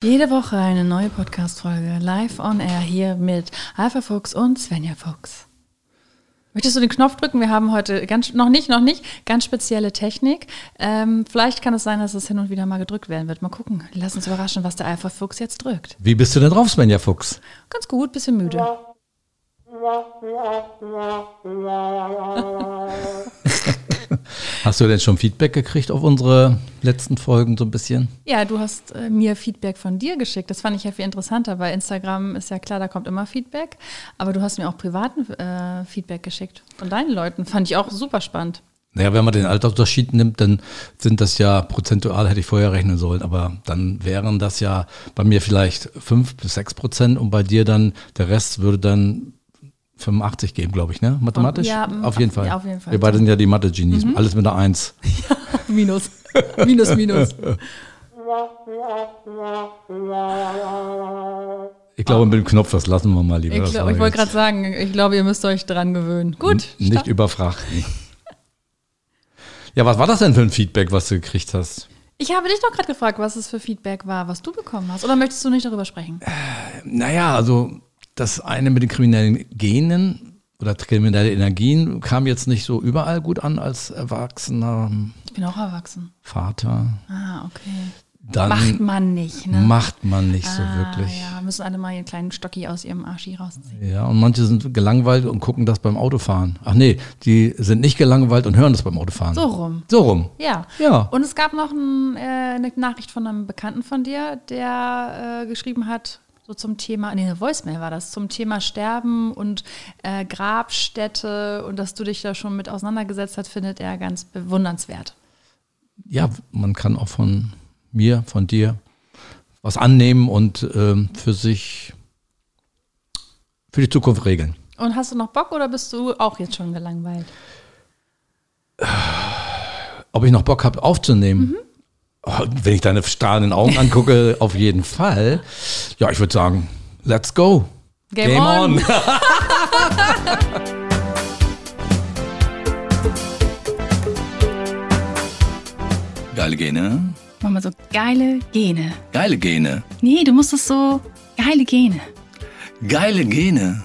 Jede Woche eine neue Podcast-Folge live on air hier mit Alpha Fuchs und Svenja Fuchs. Möchtest du den Knopf drücken? Wir haben heute ganz, noch nicht, noch nicht, ganz spezielle Technik. Ähm, vielleicht kann es sein, dass es hin und wieder mal gedrückt werden wird. Mal gucken. Lass uns überraschen, was der Alpha Fuchs jetzt drückt. Wie bist du denn drauf, Svenja Fuchs? Ganz gut, bisschen müde. Hast du denn schon Feedback gekriegt auf unsere letzten Folgen so ein bisschen? Ja, du hast äh, mir Feedback von dir geschickt. Das fand ich ja viel interessanter. Bei Instagram ist ja klar, da kommt immer Feedback. Aber du hast mir auch privaten äh, Feedback geschickt von deinen Leuten. Fand ich auch super spannend. Naja, wenn man den Altersunterschied nimmt, dann sind das ja prozentual, hätte ich vorher rechnen sollen, aber dann wären das ja bei mir vielleicht fünf bis sechs Prozent und bei dir dann, der Rest würde dann 85 geben, glaube ich, ne? Mathematisch? Ja, auf jeden Fall. Ja, auf jeden Fall. Wir beide sind ja die Mathe-Genies. Alles mit einer Eins. minus. minus, minus. Ich glaube, mit dem Knopf, das lassen wir mal lieber. Ich, glaub, ich wollte gerade sagen, ich glaube, ihr müsst euch dran gewöhnen. Gut. Nicht start. überfrachten. Ja, was war das denn für ein Feedback, was du gekriegt hast? Ich habe dich doch gerade gefragt, was es für Feedback war, was du bekommen hast. Oder möchtest du nicht darüber sprechen? Naja, also das eine mit den kriminellen Genen oder kriminelle Energien kam jetzt nicht so überall gut an als erwachsener Ich bin auch erwachsen. Vater. Ah, okay. Dann Macht man nicht, ne? macht man nicht so ah, wirklich. Ja, müssen alle mal ihren kleinen Stocki aus ihrem Arschi rausziehen. Ja, und manche sind gelangweilt und gucken das beim Autofahren. Ach nee, die sind nicht gelangweilt und hören das beim Autofahren. So rum. So rum. Ja. Ja. Und es gab noch ein, äh, eine Nachricht von einem Bekannten von dir, der äh, geschrieben hat, so zum Thema, nee, eine Voicemail war das, zum Thema Sterben und äh, Grabstätte und dass du dich da schon mit auseinandergesetzt hast, findet er ganz bewundernswert. Ja, man kann auch von mir, von dir was annehmen und ähm, für sich, für die Zukunft regeln. Und hast du noch Bock oder bist du auch jetzt schon gelangweilt? Ob ich noch Bock habe aufzunehmen? Oh, wenn ich deine strahlenden Augen angucke, auf jeden Fall. Ja, ich würde sagen, let's go. Game on. Geile Gene. Mach mal so geile Gene. Geile Gene. Nee, du musst es so geile Gene. Geile Gene.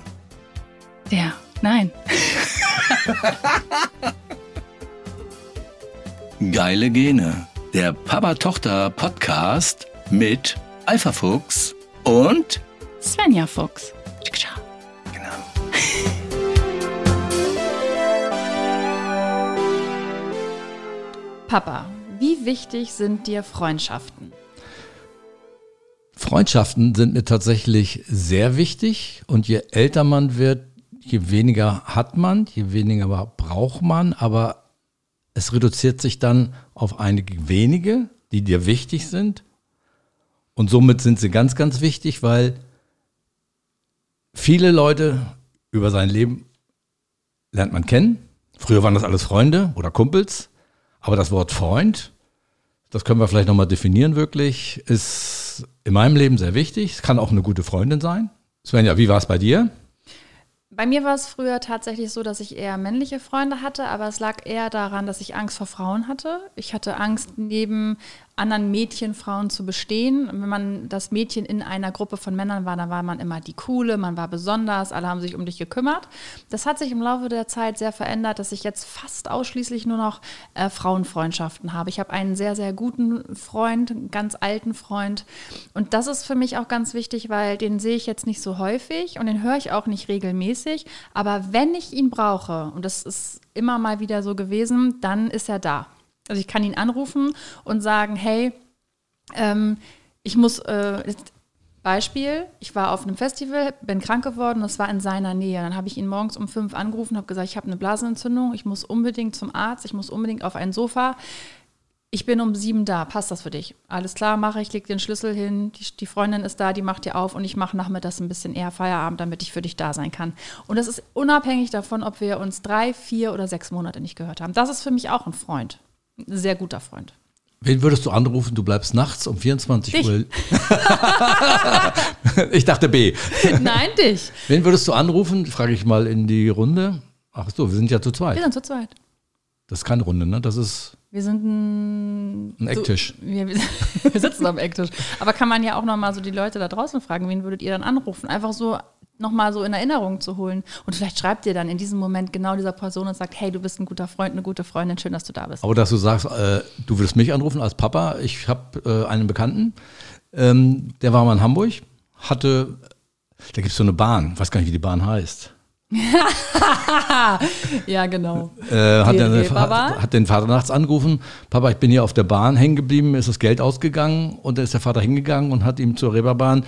Der, nein. Geile Gene. Der Papa-Tochter-Podcast mit Alpha Fuchs und Svenja Fuchs. genau. Papa, wie wichtig sind dir Freundschaften? Freundschaften sind mir tatsächlich sehr wichtig und je älter man wird, je weniger hat man, je weniger braucht man, aber es reduziert sich dann auf einige wenige, die dir wichtig sind und somit sind sie ganz, ganz wichtig, weil viele Leute über sein Leben lernt man kennen. Früher waren das alles Freunde oder Kumpels, aber das Wort Freund, das können wir vielleicht nochmal definieren wirklich, ist in meinem Leben sehr wichtig. Es kann auch eine gute Freundin sein. Svenja, wie war es bei dir? Bei mir war es früher tatsächlich so, dass ich eher männliche Freunde hatte, aber es lag eher daran, dass ich Angst vor Frauen hatte. Ich hatte Angst, neben anderen Mädchenfrauen zu bestehen. Wenn man das Mädchen in einer Gruppe von Männern war, dann war man immer die Coole, man war besonders, alle haben sich um dich gekümmert. Das hat sich im Laufe der Zeit sehr verändert, dass ich jetzt fast ausschließlich nur noch äh, Frauenfreundschaften habe. Ich habe einen sehr, sehr guten Freund, einen ganz alten Freund. Und das ist für mich auch ganz wichtig, weil den sehe ich jetzt nicht so häufig und den höre ich auch nicht regelmäßig. Aber wenn ich ihn brauche, und das ist immer mal wieder so gewesen, dann ist er da. Also ich kann ihn anrufen und sagen, hey, ähm, ich muss, äh, Beispiel, ich war auf einem Festival, bin krank geworden, das war in seiner Nähe. Dann habe ich ihn morgens um fünf angerufen, habe gesagt, ich habe eine Blasenentzündung, ich muss unbedingt zum Arzt, ich muss unbedingt auf ein Sofa. Ich bin um sieben da, passt das für dich? Alles klar, mache ich, leg den Schlüssel hin, die, die Freundin ist da, die macht dir auf und ich mache nachmittags ein bisschen eher Feierabend, damit ich für dich da sein kann. Und das ist unabhängig davon, ob wir uns drei, vier oder sechs Monate nicht gehört haben. Das ist für mich auch ein Freund. Sehr guter Freund. Wen würdest du anrufen? Du bleibst nachts um 24 Dich. Uhr. ich dachte B. Nein, dich. Wen würdest du anrufen? Frage ich mal in die Runde. Ach so, wir sind ja zu Wir zweit. sind zu zweit. Das ist keine Runde, ne? Das ist Wir sind ein, Ein Ecktisch. So, wir, wir sitzen am Ecktisch. Aber kann man ja auch nochmal so die Leute da draußen fragen, wen würdet ihr dann anrufen? Einfach so nochmal so in Erinnerung zu holen. Und vielleicht schreibt ihr dann in diesem Moment genau dieser Person und sagt, hey, du bist ein guter Freund, eine gute Freundin, schön, dass du da bist. Aber dass du sagst, äh, du willst mich anrufen als Papa, ich habe äh, einen Bekannten, ähm, der war mal in Hamburg, hatte, da gibt es so eine Bahn, weiß gar nicht, wie die Bahn heißt. ja, genau. Äh, hat, Reeperbahn? hat den Vater nachts angerufen, Papa, ich bin hier auf der Bahn hängen geblieben, ist das Geld ausgegangen und dann ist der Vater hingegangen und hat ihm zur Reeperbahn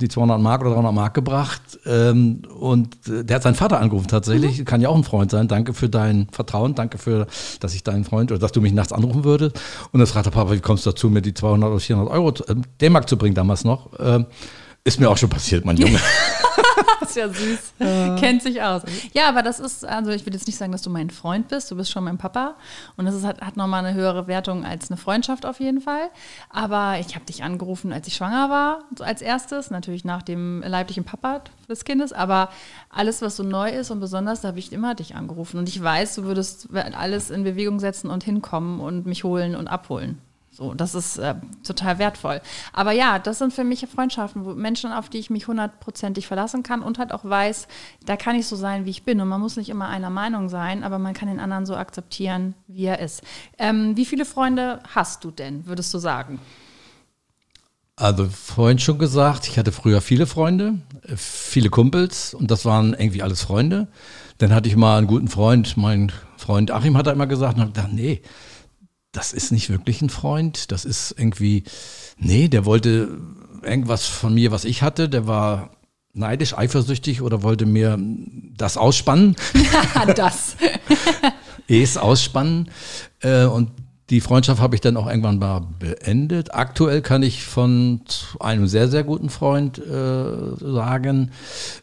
die 200 Mark oder 300 Mark gebracht ähm, und äh, der hat seinen Vater angerufen tatsächlich, kann ja auch ein Freund sein, danke für dein Vertrauen, danke für, dass ich dein Freund oder dass du mich nachts anrufen würdest. Und dann fragte Papa, wie kommst du dazu, mir die 200 oder 400 Euro, äh, D-Mark zu bringen damals noch, ähm, ist mir auch schon passiert, mein Junge. Das ist ja süß. Kennt sich aus. Ja, aber das ist, also ich will jetzt nicht sagen, dass du mein Freund bist, du bist schon mein Papa. Und das ist, hat, hat nochmal eine höhere Wertung als eine Freundschaft auf jeden Fall. Aber ich habe dich angerufen, als ich schwanger war, so als erstes, natürlich nach dem leiblichen Papa des Kindes. Aber alles, was so neu ist und besonders, da habe ich immer dich angerufen. Und ich weiß, du würdest alles in Bewegung setzen und hinkommen und mich holen und abholen. So, das ist äh, total wertvoll. Aber ja, das sind für mich Freundschaften, wo Menschen, auf die ich mich hundertprozentig verlassen kann und halt auch weiß, da kann ich so sein, wie ich bin. Und man muss nicht immer einer Meinung sein, aber man kann den anderen so akzeptieren, wie er ist. Ähm, wie viele Freunde hast du denn, würdest du sagen? Also vorhin schon gesagt, ich hatte früher viele Freunde, viele Kumpels und das waren irgendwie alles Freunde. Dann hatte ich mal einen guten Freund, mein Freund Achim hat da immer gesagt, und hab gedacht, nee, das ist nicht wirklich ein Freund, das ist irgendwie, nee, der wollte irgendwas von mir, was ich hatte, der war neidisch, eifersüchtig oder wollte mir das ausspannen, das. es ausspannen. Äh, und die Freundschaft habe ich dann auch irgendwann mal beendet. Aktuell kann ich von einem sehr, sehr guten Freund äh, sagen.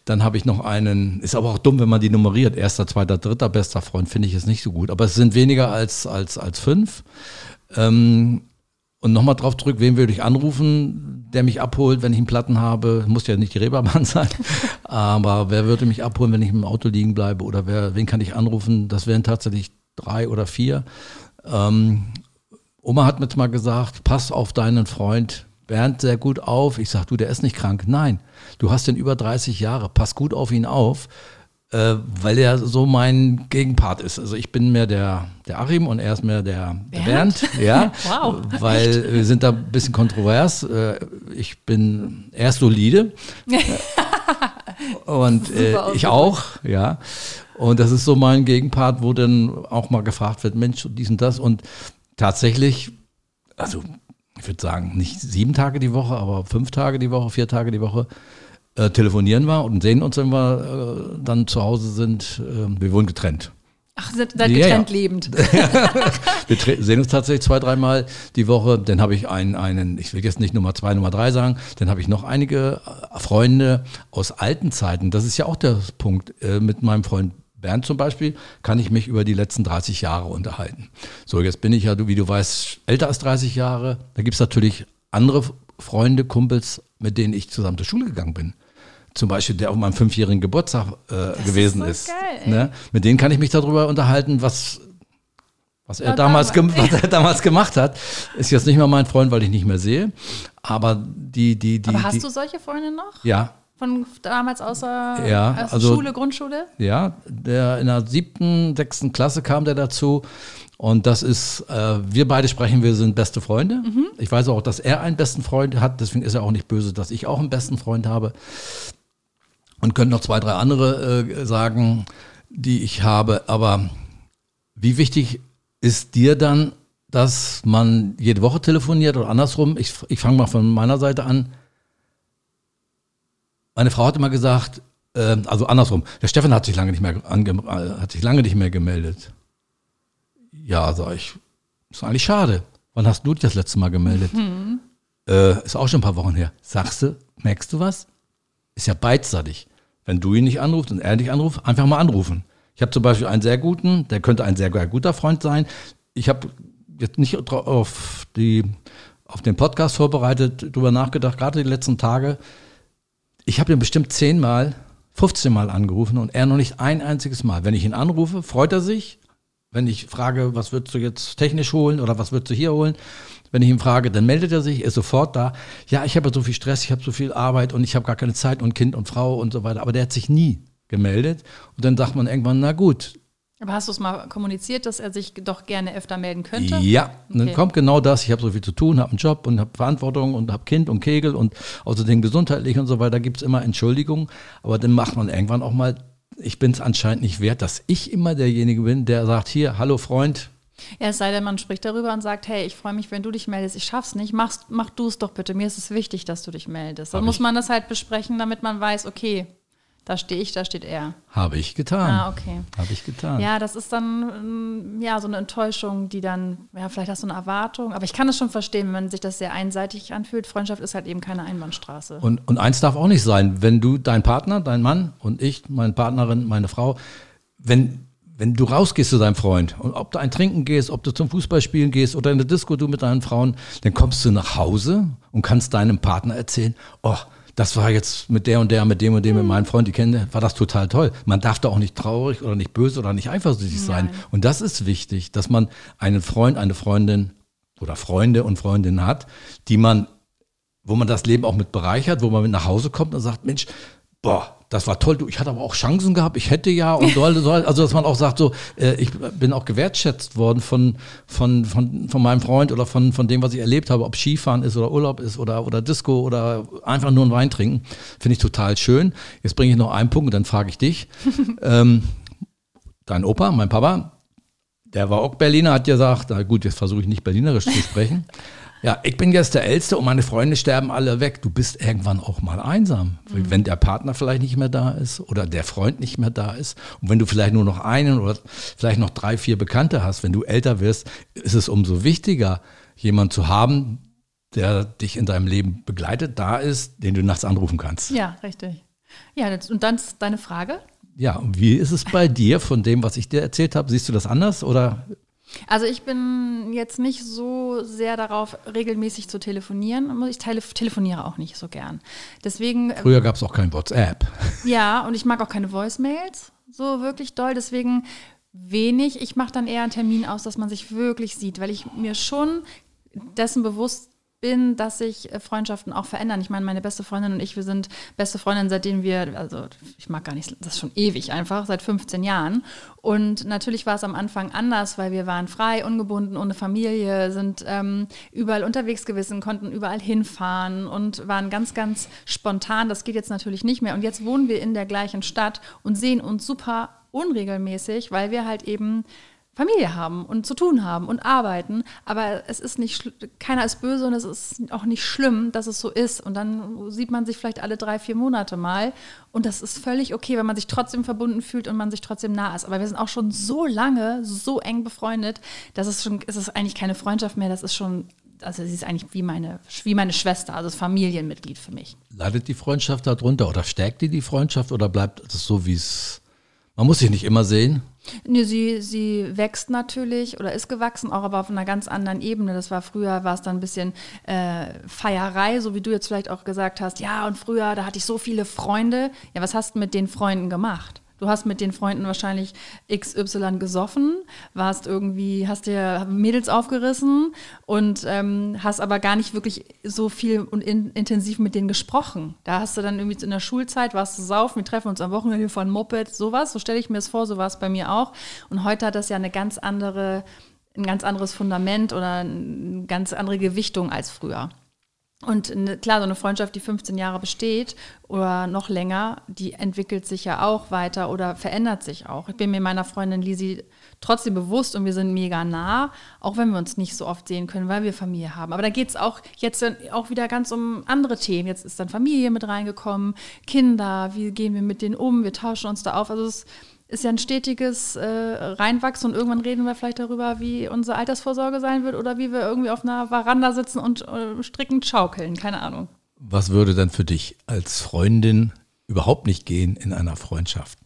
Dann habe ich noch einen, ist aber auch dumm, wenn man die nummeriert. Erster, zweiter, dritter, bester Freund finde ich es nicht so gut. Aber es sind weniger als, als, als fünf. Ähm, und nochmal drauf zurück, wen würde ich anrufen, der mich abholt, wenn ich einen Platten habe? Muss ja nicht die Reeperbahn sein. Aber wer würde mich abholen, wenn ich im Auto liegen bleibe? Oder wer, wen kann ich anrufen? Das wären tatsächlich drei oder vier. Ähm, Oma hat mir mal gesagt, pass auf deinen Freund Bernd sehr gut auf. Ich sag, du, der ist nicht krank. Nein, du hast den über 30 Jahre. Pass gut auf ihn auf, äh, weil er so mein Gegenpart ist. Also ich bin mehr der, der Achim und er ist mehr der der Bernd. Bernd? ja, Wow. weil wir sind da ein bisschen kontrovers. Äh, ich bin, er ist solide. Und äh, ich auch, ja. Und das ist so mein Gegenpart, wo dann auch mal gefragt wird, Mensch, dies und das. Und tatsächlich, also ich würde sagen, nicht sieben Tage die Woche, aber fünf Tage die Woche, vier Tage die Woche äh, telefonieren wir und sehen uns, wenn wir äh, dann zu Hause sind. Äh, wir wohnen getrennt. Ach, seid seid Ja, getrennt ja. lebend. Wir sehen uns tatsächlich zwei, dreimal die Woche. Dann habe ich einen, einen, ich will jetzt nicht Nummer zwei, Nummer drei sagen, dann habe ich noch einige äh, Freunde aus alten Zeiten. Das ist ja auch der Punkt. Äh, Mit meinem Freund Bernd zum Beispiel kann ich mich über die letzten 30 Jahre unterhalten. So, jetzt bin ich ja, du- wie du weißt, älter als 30 Jahre. Da gibt es natürlich andere Freunde, Kumpels, mit denen ich zusammen zur Schule gegangen bin. Zum Beispiel, der auf meinem fünfjährigen Geburtstag äh, gewesen so ist. geil, ne? Mit denen kann ich mich darüber unterhalten, was was er, damals, was er damals gemacht hat, ist jetzt nicht mehr mein Freund, weil ich nicht mehr sehe. Aber die, die, die. Aber hast die, du solche Freunde noch? Ja, Von damals außer Ja, aus also- Schule, Grundschule? ja. Der in der siebten, sechsten Klasse kam der dazu. Und das ist, äh, wir beide sprechen, wir sind beste Freunde. Ich weiß auch, dass er einen besten Freund hat, deswegen ist er auch nicht böse, dass ich auch einen besten Freund habe. Und könnte noch zwei, drei andere äh, sagen, die ich habe. Aber wie wichtig ist dir dann, dass man jede Woche telefoniert oder andersrum? Ich, ich fange mal von meiner Seite an. Meine Frau hat immer gesagt, äh, also andersrum, der Stefan hat sich lange nicht mehr, äh, hat sich lange nicht mehr gemeldet. Ja, sag ich, ist eigentlich schade. Wann hast du dich das letzte Mal gemeldet? Äh, ist auch schon ein paar Wochen her. Sagst du, merkst du was? Ist ja beidseitig. Wenn du ihn nicht anrufst und er dich anruft, einfach mal anrufen. Ich habe zum Beispiel einen sehr guten, der könnte ein sehr guter Freund sein. Ich habe jetzt nicht auf, die, auf den Podcast vorbereitet, drüber nachgedacht, gerade die letzten Tage. Ich habe ihn bestimmt zehnmal, 15 Mal angerufen und er noch nicht ein einziges Mal. Wenn ich ihn anrufe, freut er sich, Wenn ich frage, was würdest du jetzt technisch holen oder was würdest du hier holen, wenn ich ihn frage, dann meldet er sich, ist sofort da. Ja, ich habe so viel Stress, ich habe so viel Arbeit und ich habe gar keine Zeit und Kind und Frau und so weiter. Aber der hat sich nie gemeldet. Und dann sagt man irgendwann, na gut. Aber hast du es mal kommuniziert, dass er sich doch gerne öfter melden könnte? Ja, okay. dann kommt genau das. Ich habe so viel zu tun, habe einen Job und habe Verantwortung und habe Kind und Kegel und außerdem gesundheitlich und so weiter. gibt es immer Entschuldigungen. Aber dann macht man irgendwann auch mal, ich bin es anscheinend nicht wert, dass ich immer derjenige bin, der sagt, hier, hallo Freund, ja, es sei denn, man spricht darüber und sagt, hey, ich freue mich, wenn du dich meldest, ich schaff's nicht, machst, mach du es doch bitte, mir ist es wichtig, dass du dich meldest. Dann Hab muss man das halt besprechen, damit man weiß, okay, da stehe ich, da steht er. Habe ich getan. Ah, okay. Habe ich getan. Ja, das ist dann mm, ja so eine Enttäuschung, die dann, ja, vielleicht hast du eine Erwartung. Aber ich kann es schon verstehen, wenn man sich das sehr einseitig anfühlt. Freundschaft ist halt eben keine Einbahnstraße. Und, und eins darf auch nicht sein, wenn du, dein Partner, dein Mann und ich, meine Partnerin, meine Frau, wenn wenn du rausgehst zu deinem Freund und ob du ein Trinken gehst, ob du zum Fußballspielen gehst oder in der Disco du mit deinen Frauen, dann kommst du nach Hause und kannst deinem Partner erzählen, oh, das war jetzt mit der und der, mit dem und dem, mit meinem Freund, die kennen, war das total toll. Man darf da auch nicht traurig oder nicht böse oder nicht eifersüchtig sein. Und das ist wichtig, dass man einen Freund, eine Freundin oder Freunde und Freundinnen hat, die man, wo man das Leben auch mit bereichert, wo man mit nach Hause kommt und sagt, Mensch, boah, das war toll, du, ich hatte aber auch Chancen gehabt, ich hätte ja und soll, soll also dass man auch sagt, so, äh, ich bin auch gewertschätzt worden von, von, von, von meinem Freund oder von, von dem, was ich erlebt habe, ob Skifahren ist oder Urlaub ist oder, oder Disco oder einfach nur ein Wein trinken, finde ich total schön. Jetzt bringe ich noch einen Punkt und dann frage ich dich. ähm, dein Opa, mein Papa, der war auch Berliner, hat gesagt, na gut, jetzt versuche ich nicht Berlinerisch zu sprechen. Ja, ich bin jetzt der Älteste und meine Freunde sterben alle weg. Du bist irgendwann auch mal einsam, mhm. wenn der Partner vielleicht nicht mehr da ist oder der Freund nicht mehr da ist. Und wenn du vielleicht nur noch einen oder vielleicht noch drei, vier Bekannte hast, wenn du älter wirst, ist es umso wichtiger, jemanden zu haben, der dich in deinem Leben begleitet, da ist, den du nachts anrufen kannst. Ja, richtig. Ja, und dann deine Frage. Ja, und wie ist es bei dir von dem, was ich dir erzählt habe? Siehst du das anders oder also ich bin jetzt nicht so sehr darauf, regelmäßig zu telefonieren. Ich tele telefoniere auch nicht so gern. Deswegen. Ähm, Früher gab es auch kein WhatsApp. Ja, und ich mag auch keine Voicemails so wirklich doll. Deswegen wenig. Ich mache dann eher einen Termin aus, dass man sich wirklich sieht, weil ich mir schon dessen bewusst bin, dass sich äh, Freundschaften auch verändern. Ich meine, meine beste Freundin und ich, wir sind beste Freundinnen, seitdem wir, also ich mag gar nicht, das ist schon ewig einfach, seit 15 Jahren. Und natürlich war es am Anfang anders, weil wir waren frei, ungebunden, ohne Familie, sind ähm, überall unterwegs gewesen, konnten überall hinfahren und waren ganz, ganz spontan. Das geht jetzt natürlich nicht mehr. Und jetzt wohnen wir in der gleichen Stadt und sehen uns super unregelmäßig, weil wir halt eben Familie haben und zu tun haben und arbeiten, aber es ist nicht, keiner ist böse und es ist auch nicht schlimm, dass es so ist. Und dann sieht man sich vielleicht alle drei, vier Monate mal und das ist völlig okay, wenn man sich trotzdem verbunden fühlt und man sich trotzdem nah ist. Aber wir sind auch schon so lange, so eng befreundet, dass es schon, es ist eigentlich keine Freundschaft mehr, das ist schon also sie ist eigentlich wie meine, wie meine Schwester, also Familienmitglied für mich. Leidet die Freundschaft darunter oder stärkt die die Freundschaft oder bleibt es so, wie es, man muss sich nicht immer sehen? Nee, sie, sie wächst natürlich oder ist gewachsen, auch aber auf einer ganz anderen Ebene. Das war früher, war es dann ein bisschen äh, Feierei, so wie du jetzt vielleicht auch gesagt hast. Ja, und früher, da hatte ich so viele Freunde. Ja, was hast du mit den Freunden gemacht? Du hast mit den Freunden wahrscheinlich XY gesoffen, warst irgendwie, hast dir Mädels aufgerissen und ähm, hast aber gar nicht wirklich so viel und in, intensiv mit denen gesprochen. Da hast du dann irgendwie in der Schulzeit, warst du saufen, wir treffen uns am Wochenende von Moped, sowas, so stelle ich mir das vor, so war es bei mir auch. Und heute hat das ja eine ganz andere, ein ganz anderes Fundament oder eine ganz andere Gewichtung als früher. Und ne, klar, so eine Freundschaft, die 15 Jahre besteht oder noch länger, die entwickelt sich ja auch weiter oder verändert sich auch. Ich bin mir meiner Freundin Lisi trotzdem bewusst und wir sind mega nah, auch wenn wir uns nicht so oft sehen können, weil wir Familie haben. Aber da geht es auch jetzt auch wieder ganz um andere Themen. Jetzt ist dann Familie mit reingekommen, Kinder, wie gehen wir mit denen um, wir tauschen uns da auf. Also es ist ja ein stetiges äh, Reinwachsen und irgendwann reden wir vielleicht darüber, wie unsere Altersvorsorge sein wird oder wie wir irgendwie auf einer Veranda sitzen und äh, strickend schaukeln, keine Ahnung. Was würde dann für dich als Freundin überhaupt nicht gehen in einer Freundschaft?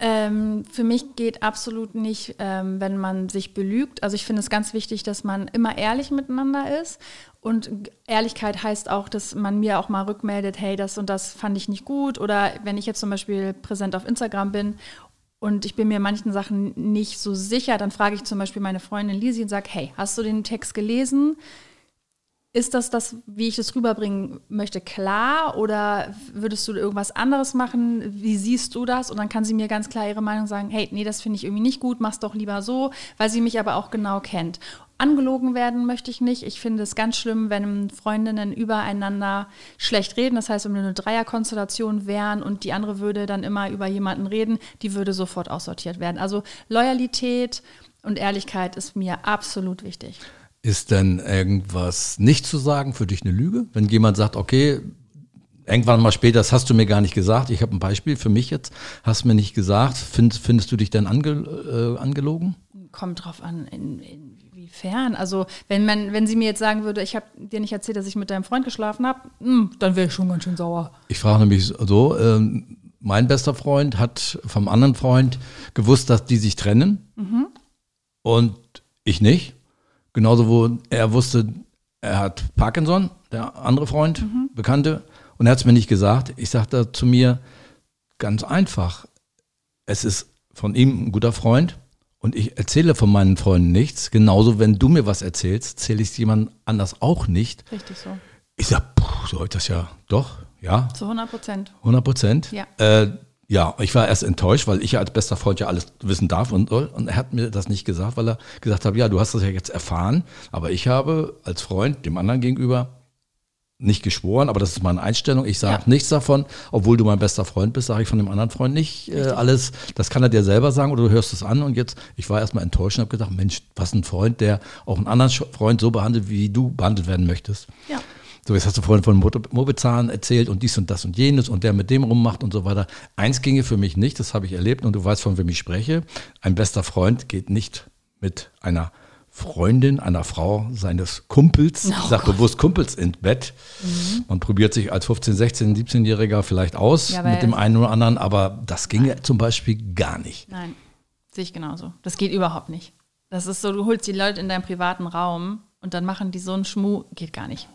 Ähm, für mich geht absolut nicht, ähm, wenn man sich belügt. Also ich finde es ganz wichtig, dass man immer ehrlich miteinander ist. Und Ehrlichkeit heißt auch, dass man mir auch mal rückmeldet, hey, das und das fand ich nicht gut. Oder wenn ich jetzt zum Beispiel präsent auf Instagram bin und ich bin mir manchen Sachen nicht so sicher, dann frage ich zum Beispiel meine Freundin Lisi und sage, hey, hast du den Text gelesen? Ist das das, wie ich das rüberbringen möchte, klar? Oder würdest du irgendwas anderes machen? Wie siehst du das? Und dann kann sie mir ganz klar ihre Meinung sagen, hey, nee, das finde ich irgendwie nicht gut, mach's doch lieber so, weil sie mich aber auch genau kennt. Angelogen werden möchte ich nicht. Ich finde es ganz schlimm, wenn Freundinnen übereinander schlecht reden. Das heißt, wenn wir eine Dreierkonstellation wären und die andere würde dann immer über jemanden reden, die würde sofort aussortiert werden. Also Loyalität und Ehrlichkeit ist mir absolut wichtig. Ist denn irgendwas nicht zu sagen für dich eine Lüge? Wenn jemand sagt, okay, irgendwann mal später, das hast du mir gar nicht gesagt. Ich habe ein Beispiel für mich jetzt, hast du mir nicht gesagt. Find, findest du dich denn ange, äh, angelogen? Kommt drauf an, in, inwiefern. Also wenn man, wenn sie mir jetzt sagen würde, ich habe dir nicht erzählt, dass ich mit deinem Freund geschlafen habe, hm, dann wäre ich schon ganz schön sauer. Ich frage nämlich so, ähm, mein bester Freund hat vom anderen Freund gewusst, dass die sich trennen mhm. und ich nicht. Genauso, wo er wusste, er hat Parkinson, der andere Freund, mhm. Bekannte, und er hat es mir nicht gesagt. Ich sagte zu mir ganz einfach, es ist von ihm ein guter Freund und ich erzähle von meinen Freunden nichts. Genauso, wenn du mir was erzählst, erzähle ich es jemand anders auch nicht. Richtig so. Ich sage, so ist das ja doch, ja. Zu 100 Prozent. 100 Prozent? Ja. Äh, ja, ich war erst enttäuscht, weil ich ja als bester Freund ja alles wissen darf und soll. Und er hat mir das nicht gesagt, weil er gesagt hat, ja, du hast das ja jetzt erfahren, aber ich habe als Freund dem anderen gegenüber nicht geschworen, aber das ist meine Einstellung. Ich sage ja. nichts davon, obwohl du mein bester Freund bist, sage ich von dem anderen Freund nicht äh, alles. Das kann er dir selber sagen oder du hörst es an. Und jetzt, ich war erstmal enttäuscht und habe gedacht, Mensch, was ein Freund, der auch einen anderen Freund so behandelt, wie du behandelt werden möchtest. Ja. So, jetzt hast du vorhin von Mobizahn erzählt und dies und das und jenes und der mit dem rummacht und so weiter. Eins ginge für mich nicht, das habe ich erlebt und du weißt, von wem ich spreche. Ein bester Freund geht nicht mit einer Freundin, einer Frau seines Kumpels, oh sage bewusst Kumpels ins Bett. Mhm. Man probiert sich als 15-, 16-, 17-Jähriger vielleicht aus ja, mit dem einen oder anderen, aber das ginge Nein. zum Beispiel gar nicht. Nein, sehe ich genauso. Das geht überhaupt nicht. Das ist so, du holst die Leute in deinen privaten Raum und dann machen die so einen Schmuh, geht gar nicht.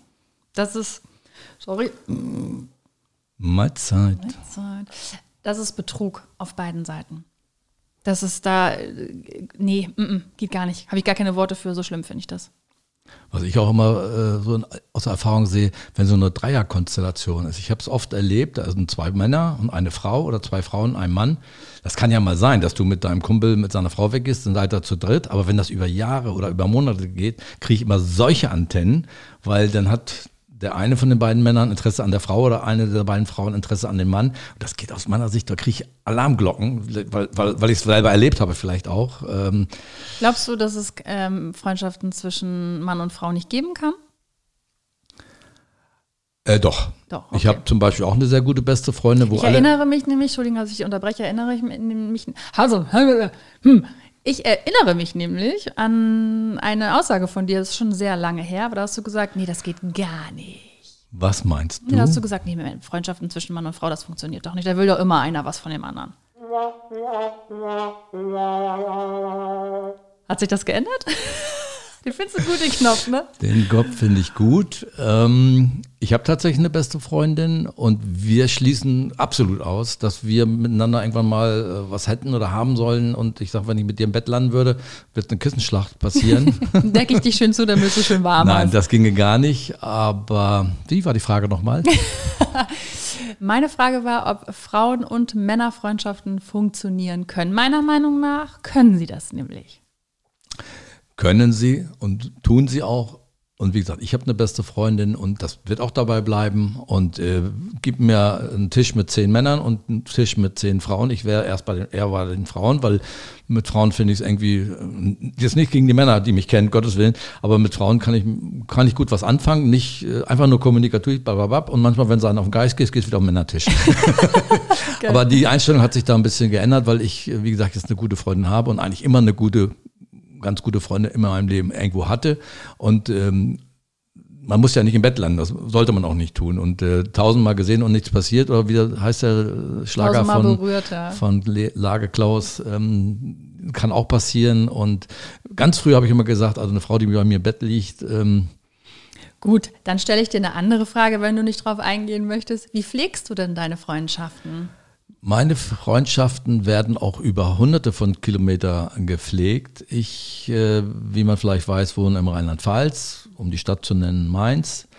Das ist, sorry. Mahlzeit. Mahlzeit. Das ist Betrug auf beiden Seiten. Das ist da, nee, m -m, geht gar nicht. Habe ich gar keine Worte für, so schlimm finde ich das. Was ich auch immer äh, so aus Erfahrung sehe, wenn so eine Dreierkonstellation ist. Ich habe es oft erlebt, da sind zwei Männer und eine Frau oder zwei Frauen und ein Mann. Das kann ja mal sein, dass du mit deinem Kumpel mit seiner Frau weggehst, dann seid ihr zu dritt. Aber wenn das über Jahre oder über Monate geht, kriege ich immer solche Antennen, weil dann hat der eine von den beiden Männern Interesse an der Frau oder eine der beiden Frauen Interesse an dem Mann. Und das geht aus meiner Sicht, da kriege ich Alarmglocken, weil, weil, weil ich es selber erlebt habe vielleicht auch. Ähm Glaubst du, dass es ähm, Freundschaften zwischen Mann und Frau nicht geben kann? Äh, doch. doch okay. Ich habe zum Beispiel auch eine sehr gute beste Freundin, wo ich erinnere mich nämlich, Entschuldigung, dass ich unterbreche, erinnere ich mich, also, hm, ich erinnere mich nämlich an eine Aussage von dir, das ist schon sehr lange her, aber da hast du gesagt, nee, das geht gar nicht. Was meinst du? Da hast du gesagt, nee, Freundschaften zwischen Mann und Frau, das funktioniert doch nicht. Da will doch immer einer was von dem anderen. Hat sich das geändert? Den findest du gut, den Knopf, ne? Den Kopf finde ich gut. Ähm, ich habe tatsächlich eine beste Freundin und wir schließen absolut aus, dass wir miteinander irgendwann mal äh, was hätten oder haben sollen. Und ich sage, wenn ich mit dir im Bett landen würde, wird eine Kissenschlacht passieren. Decke ich dich schön zu, damit du schön warm Nein, hast. das ginge gar nicht. Aber wie war die Frage nochmal? Meine Frage war, ob Frauen- und Männerfreundschaften funktionieren können. Meiner Meinung nach können sie das nämlich können sie und tun sie auch. Und wie gesagt, ich habe eine beste Freundin und das wird auch dabei bleiben. Und äh, gib mir einen Tisch mit zehn Männern und einen Tisch mit zehn Frauen. Ich wäre erst bei den, eher bei den Frauen, weil mit Frauen finde ich es irgendwie, äh, jetzt nicht gegen die Männer, die mich kennen, Gottes Willen, aber mit Frauen kann ich, kann ich gut was anfangen. Nicht äh, einfach nur kommunikativ, bababab. Und manchmal, wenn es einen auf den Geist geht, geht es wieder auf den Männertisch. aber die Einstellung hat sich da ein bisschen geändert, weil ich, wie gesagt, jetzt eine gute Freundin habe und eigentlich immer eine gute ganz gute Freunde immer in meinem Leben irgendwo hatte. Und ähm, man muss ja nicht im Bett landen, das sollte man auch nicht tun. Und äh, tausendmal gesehen und nichts passiert, oder wie heißt der Schlager von, berührt, ja. von Lage Klaus, ähm, kann auch passieren. Und ganz früh habe ich immer gesagt, also eine Frau, die bei mir im Bett liegt, ähm, Gut, dann stelle ich dir eine andere Frage, wenn du nicht drauf eingehen möchtest. Wie pflegst du denn deine Freundschaften? Meine Freundschaften werden auch über hunderte von Kilometer gepflegt. Ich, äh, wie man vielleicht weiß, wohne im Rheinland-Pfalz, um die Stadt zu nennen, Mainz.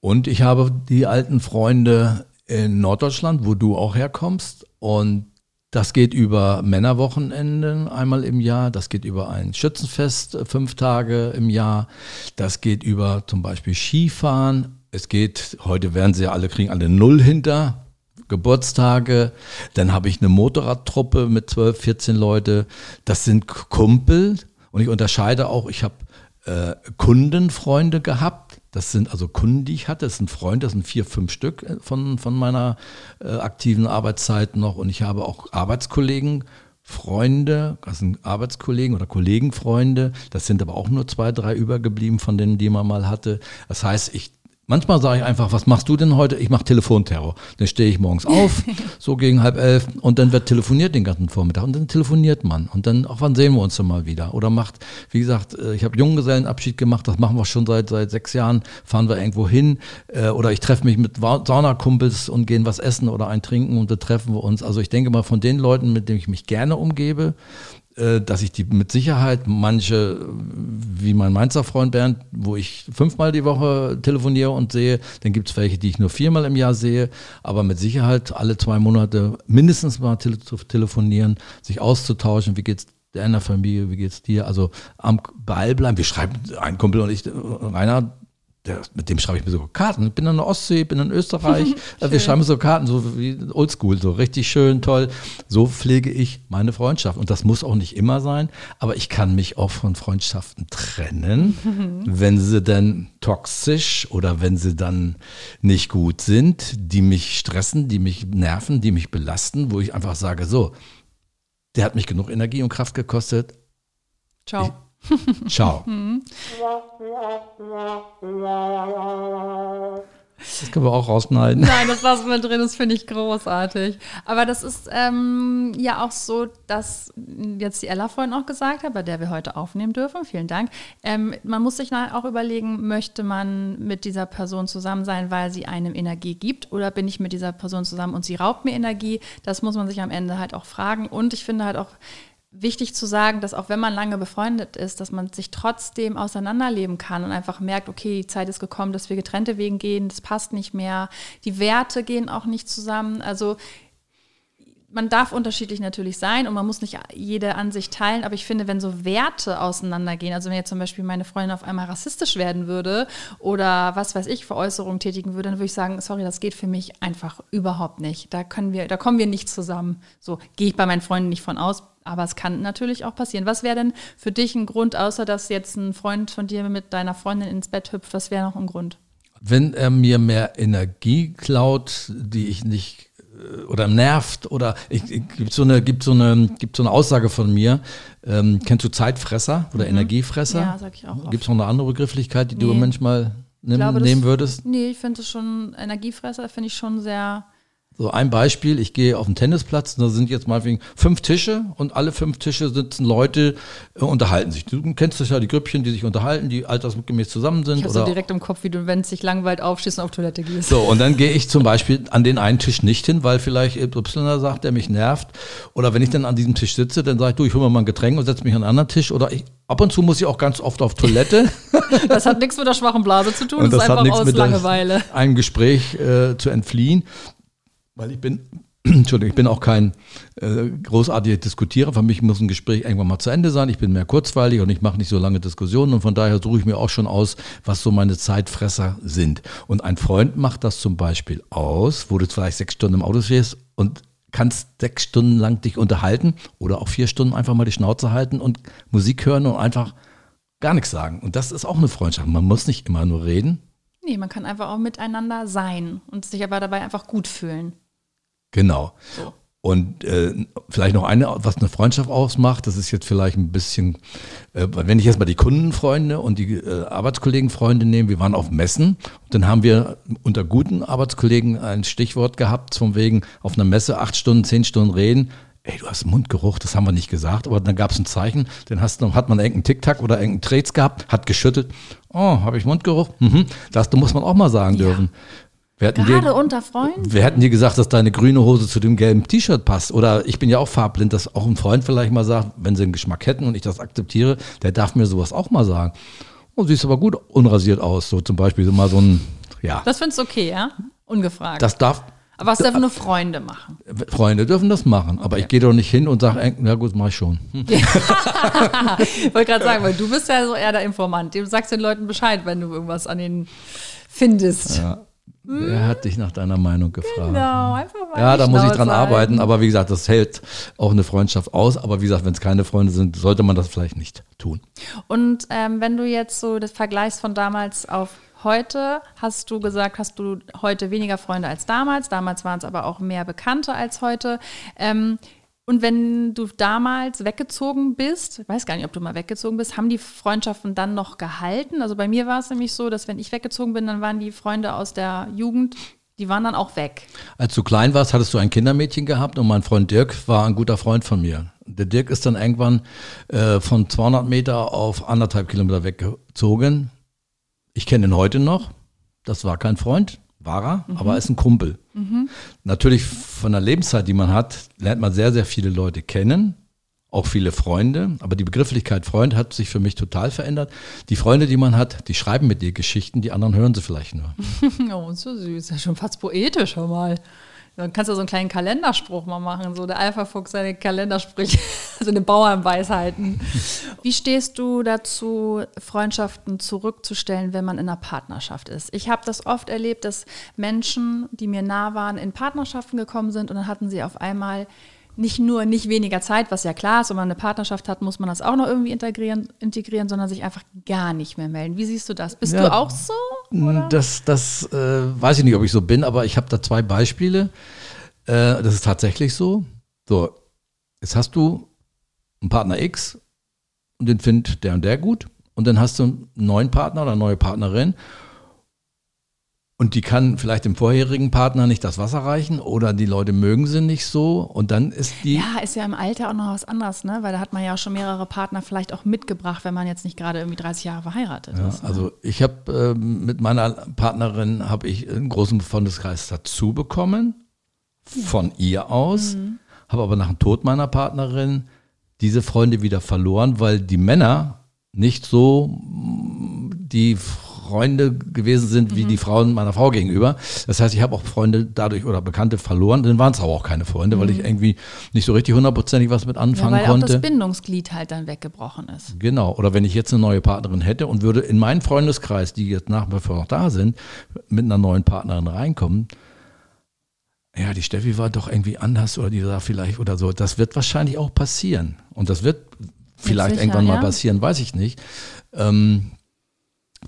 Und ich habe die alten Freunde in Norddeutschland, wo du auch herkommst. Und das geht über Männerwochenenden einmal im Jahr, das geht über ein Schützenfest äh, fünf Tage im Jahr, das geht über zum Beispiel Skifahren. Es geht, heute werden sie ja alle, kriegen alle Null hinter, Geburtstage, dann habe ich eine Motorradtruppe mit 12, 14 Leute. Das sind Kumpel und ich unterscheide auch, ich habe äh, Kundenfreunde gehabt. Das sind also Kunden, die ich hatte. Das sind Freunde, das sind vier, fünf Stück äh, von, von meiner äh, aktiven Arbeitszeit noch. Und ich habe auch Arbeitskollegen, Freunde, das sind Arbeitskollegen oder Kollegenfreunde. Das sind aber auch nur zwei, drei übergeblieben von denen, die man mal hatte. Das heißt, ich Manchmal sage ich einfach, was machst du denn heute? Ich mache Telefonterror. Dann stehe ich morgens auf, so gegen halb elf, und dann wird telefoniert den ganzen Vormittag. Und dann telefoniert man. Und dann, auch wann sehen wir uns denn mal wieder? Oder macht, wie gesagt, äh, ich habe Junggesellenabschied gemacht, das machen wir schon seit, seit sechs Jahren, fahren wir irgendwo hin. Äh, oder ich treffe mich mit Saunakumpels und gehen was essen oder ein trinken und da treffen wir uns. Also ich denke mal, von den Leuten, mit denen ich mich gerne umgebe, dass ich die mit Sicherheit manche, wie mein Mainzer Freund Bernd, wo ich fünfmal die Woche telefoniere und sehe, dann gibt es welche, die ich nur viermal im Jahr sehe, aber mit Sicherheit alle zwei Monate mindestens mal tele telefonieren, sich auszutauschen, wie geht's deiner Familie, wie geht's dir? Also am Ball bleiben. Wir schreiben, ein Kumpel und ich, Rainer, der, mit dem schreibe ich mir so Karten. Ich bin in der Ostsee, bin in Österreich. Äh, wir schreiben so Karten, so wie oldschool, so richtig schön, toll. So pflege ich meine Freundschaft. Und das muss auch nicht immer sein, aber ich kann mich auch von Freundschaften trennen, wenn sie dann toxisch oder wenn sie dann nicht gut sind, die mich stressen, die mich nerven, die mich belasten, wo ich einfach sage, so, der hat mich genug Energie und Kraft gekostet. Ciao. Ich, Ciao. Das können wir auch rausschneiden. Nein, das lassen wir drin, das finde ich großartig. Aber das ist ähm, ja auch so, dass jetzt die Ella vorhin auch gesagt hat, bei der wir heute aufnehmen dürfen. Vielen Dank. Ähm, man muss sich auch überlegen, möchte man mit dieser Person zusammen sein, weil sie einem Energie gibt oder bin ich mit dieser Person zusammen und sie raubt mir Energie? Das muss man sich am Ende halt auch fragen. Und ich finde halt auch, wichtig zu sagen, dass auch wenn man lange befreundet ist, dass man sich trotzdem auseinanderleben kann und einfach merkt, okay, die Zeit ist gekommen, dass wir getrennte Wegen gehen, das passt nicht mehr, die Werte gehen auch nicht zusammen. Also man darf unterschiedlich natürlich sein und man muss nicht jede Ansicht teilen, aber ich finde, wenn so Werte auseinandergehen, also wenn jetzt zum Beispiel meine Freundin auf einmal rassistisch werden würde oder was weiß ich, Veräußerungen tätigen würde, dann würde ich sagen, sorry, das geht für mich einfach überhaupt nicht. Da können wir, da kommen wir nicht zusammen. So gehe ich bei meinen Freunden nicht von aus, aber es kann natürlich auch passieren. Was wäre denn für dich ein Grund, außer dass jetzt ein Freund von dir mit deiner Freundin ins Bett hüpft, was wäre noch ein Grund? Wenn er mir mehr Energie klaut, die ich nicht äh, oder nervt oder ich, ich, gibt so eine gibt so eine gibt so eine Aussage von mir. Ähm, kennst du Zeitfresser oder mhm. Energiefresser? Ja, sag ich auch. Gibt es noch eine andere Begrifflichkeit, die nee. du manchmal nimm, glaube, nehmen das, würdest? Nee, ich finde es schon Energiefresser finde ich schon sehr so ein Beispiel, ich gehe auf den Tennisplatz, da sind jetzt mal wegen fünf Tische und alle fünf Tische sitzen Leute, äh, unterhalten sich. Du kennst das ja, die Grüppchen, die sich unterhalten, die altersgemäß zusammen sind. Ich habe so direkt im Kopf, wie du, wenn es sich langweilt, aufstehst und auf Toilette gehst. So, und dann gehe ich zum Beispiel an den einen Tisch nicht hin, weil vielleicht Y sagt, der mich nervt. Oder wenn ich dann an diesem Tisch sitze, dann sage ich, du, ich hole mir mal ein Getränk und setze mich an einen anderen Tisch. Oder ich, ab und zu muss ich auch ganz oft auf Toilette. das hat nichts mit der schwachen Blase zu tun, und das, das ist einfach aus Langeweile. Einem Gespräch äh, zu entfliehen. Weil ich bin Entschuldigung, ich bin auch kein äh, großartiger Diskutierer. Für mich muss ein Gespräch irgendwann mal zu Ende sein. Ich bin mehr kurzweilig und ich mache nicht so lange Diskussionen und von daher suche ich mir auch schon aus, was so meine Zeitfresser sind. Und ein Freund macht das zum Beispiel aus, wo du vielleicht sechs Stunden im Auto stehst und kannst sechs Stunden lang dich unterhalten oder auch vier Stunden einfach mal die Schnauze halten und Musik hören und einfach gar nichts sagen. Und das ist auch eine Freundschaft. Man muss nicht immer nur reden. Nee, man kann einfach auch miteinander sein und sich aber dabei einfach gut fühlen. Genau. So. Und äh, vielleicht noch eine, was eine Freundschaft ausmacht, das ist jetzt vielleicht ein bisschen, äh, wenn ich jetzt mal die Kundenfreunde und die äh, Arbeitskollegenfreunde nehme, wir waren auf Messen, dann haben wir unter guten Arbeitskollegen ein Stichwort gehabt, von wegen auf einer Messe acht Stunden, zehn Stunden reden. Ey, du hast Mundgeruch, das haben wir nicht gesagt, aber dann gab es ein Zeichen, dann hast, dann hat man irgendeinen Tic-Tac oder irgendeinen Trets gehabt, hat geschüttelt. Oh, habe ich Mundgeruch? Mhm. Das muss man auch mal sagen ja. dürfen. Wir Gerade dir, unter Freunden? wir hätten dir gesagt, dass deine grüne Hose zu dem gelben T-Shirt passt. Oder ich bin ja auch farblind, dass auch ein Freund vielleicht mal sagt, wenn sie einen Geschmack hätten und ich das akzeptiere, der darf mir sowas auch mal sagen. Oh, siehst aber gut unrasiert aus. So zum Beispiel so mal so ein, ja. Das findest du okay, ja? Ungefragt. Das darf, Aber was dürfen nur Freunde machen? Freunde dürfen das machen. Aber ich gehe doch nicht hin und sage, ja gut, mach ich schon. Hm. Ich wollte gerade sagen, weil du bist ja so eher der Informant. Du sagst den Leuten Bescheid, wenn du irgendwas an ihnen findest. Ja. Wer hat dich nach deiner Meinung gefragt? Genau, einfach mal Ja, da muss ich dran Schnauze arbeiten, aber wie gesagt, das hält auch eine Freundschaft aus. Aber wie gesagt, wenn es keine Freunde sind, sollte man das vielleicht nicht tun. Und ähm, wenn du jetzt so das vergleichst von damals auf heute, hast du gesagt, hast du heute weniger Freunde als damals. Damals waren es aber auch mehr Bekannte als heute. Ähm, und wenn du damals weggezogen bist, ich weiß gar nicht, ob du mal weggezogen bist, haben die Freundschaften dann noch gehalten? Also bei mir war es nämlich so, dass wenn ich weggezogen bin, dann waren die Freunde aus der Jugend, die waren dann auch weg. Als du klein warst, hattest du ein Kindermädchen gehabt und mein Freund Dirk war ein guter Freund von mir. Der Dirk ist dann irgendwann äh, von 200 Meter auf anderthalb Kilometer weggezogen. Ich kenne ihn heute noch. Das war kein Freund, war er, aber er ist ein Kumpel. Natürlich von der Lebenszeit, die man hat, lernt man sehr, sehr viele Leute kennen, auch viele Freunde. Aber die Begrifflichkeit Freund hat sich für mich total verändert. Die Freunde, die man hat, die schreiben mit dir Geschichten, die anderen hören sie vielleicht nur. Oh, so süß. Ja, schon fast poetisch, hör mal. Dann kannst du so einen kleinen Kalenderspruch mal machen, so der Alpha-Fuchs seine Kalendersprüche, also eine Bauernweisheiten. Wie stehst du dazu, Freundschaften zurückzustellen, wenn man in einer Partnerschaft ist? Ich habe das oft erlebt, dass Menschen, die mir nah waren, in Partnerschaften gekommen sind und dann hatten sie auf einmal nicht nur nicht weniger Zeit, was ja klar ist, wenn man eine Partnerschaft hat, muss man das auch noch irgendwie integrieren, integrieren sondern sich einfach gar nicht mehr melden. Wie siehst du das? Bist Ja. du auch so? Oder? Das, das äh, weiß ich nicht, ob ich so bin, aber ich habe da zwei Beispiele. Äh, das ist tatsächlich so. So, jetzt hast du einen Partner X und den findet der und der gut. Und dann hast du einen neuen Partner oder eine neue Partnerin und die kann vielleicht dem vorherigen Partner nicht das Wasser reichen oder die Leute mögen sie nicht so und dann ist die Ja, ist ja im Alter auch noch was anderes, ne? Weil da hat man ja auch schon mehrere Partner vielleicht auch mitgebracht, wenn man jetzt nicht gerade irgendwie 30 Jahre verheiratet Ja, ist. Ne? also ich habe ähm, mit meiner Partnerin habe ich einen großen Freundeskreis dazu bekommen von ihr aus, Mhm. habe aber nach dem Tod meiner Partnerin diese Freunde wieder verloren, weil die Männer nicht so die Freunde gewesen sind wie Mhm. die Frauen meiner Frau gegenüber. Das heißt, ich habe auch Freunde dadurch oder Bekannte verloren. Dann waren es aber auch keine Freunde, weil ich irgendwie nicht so richtig hundertprozentig was mit Mhm. ja, anfangen weil konnte. das Bindungsglied halt dann weggebrochen ist. Genau. Oder wenn ich jetzt eine neue Partnerin hätte und würde in meinen Freundeskreis, die jetzt nach wie vor noch da sind, mit einer neuen Partnerin reinkommen, ja, die Steffi war doch irgendwie anders oder die da vielleicht oder so. Das wird wahrscheinlich auch passieren. Und das wird vielleicht sicher, irgendwann mal ja. passieren, weiß ich nicht. Ähm,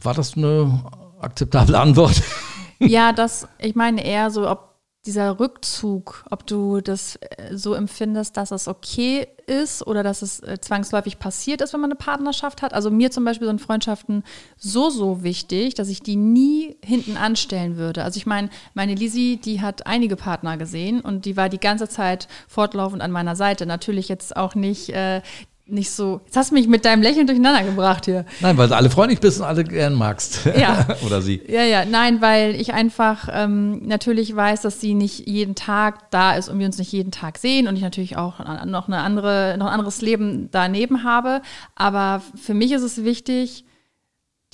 war das eine akzeptable Antwort? ja, das, ich meine eher so, ob dieser Rückzug, ob du das äh, so empfindest, dass es okay ist oder dass es äh, zwangsläufig passiert ist, wenn man eine Partnerschaft hat. Also mir zum Beispiel sind Freundschaften so, so wichtig, dass ich die nie hinten anstellen würde. Also ich meine, meine Lisi, die hat einige Partner gesehen und die war die ganze Zeit fortlaufend an meiner Seite. Natürlich jetzt auch nicht, äh, nicht so, jetzt hast du mich mit deinem Lächeln durcheinander gebracht hier. Nein, weil du alle freundlich bist und alle gern magst. Ja. oder sie. Ja, ja, nein, weil ich einfach ähm, natürlich weiß, dass sie nicht jeden Tag da ist und wir uns nicht jeden Tag sehen und ich natürlich auch noch, eine andere, noch ein anderes Leben daneben habe. Aber für mich ist es wichtig,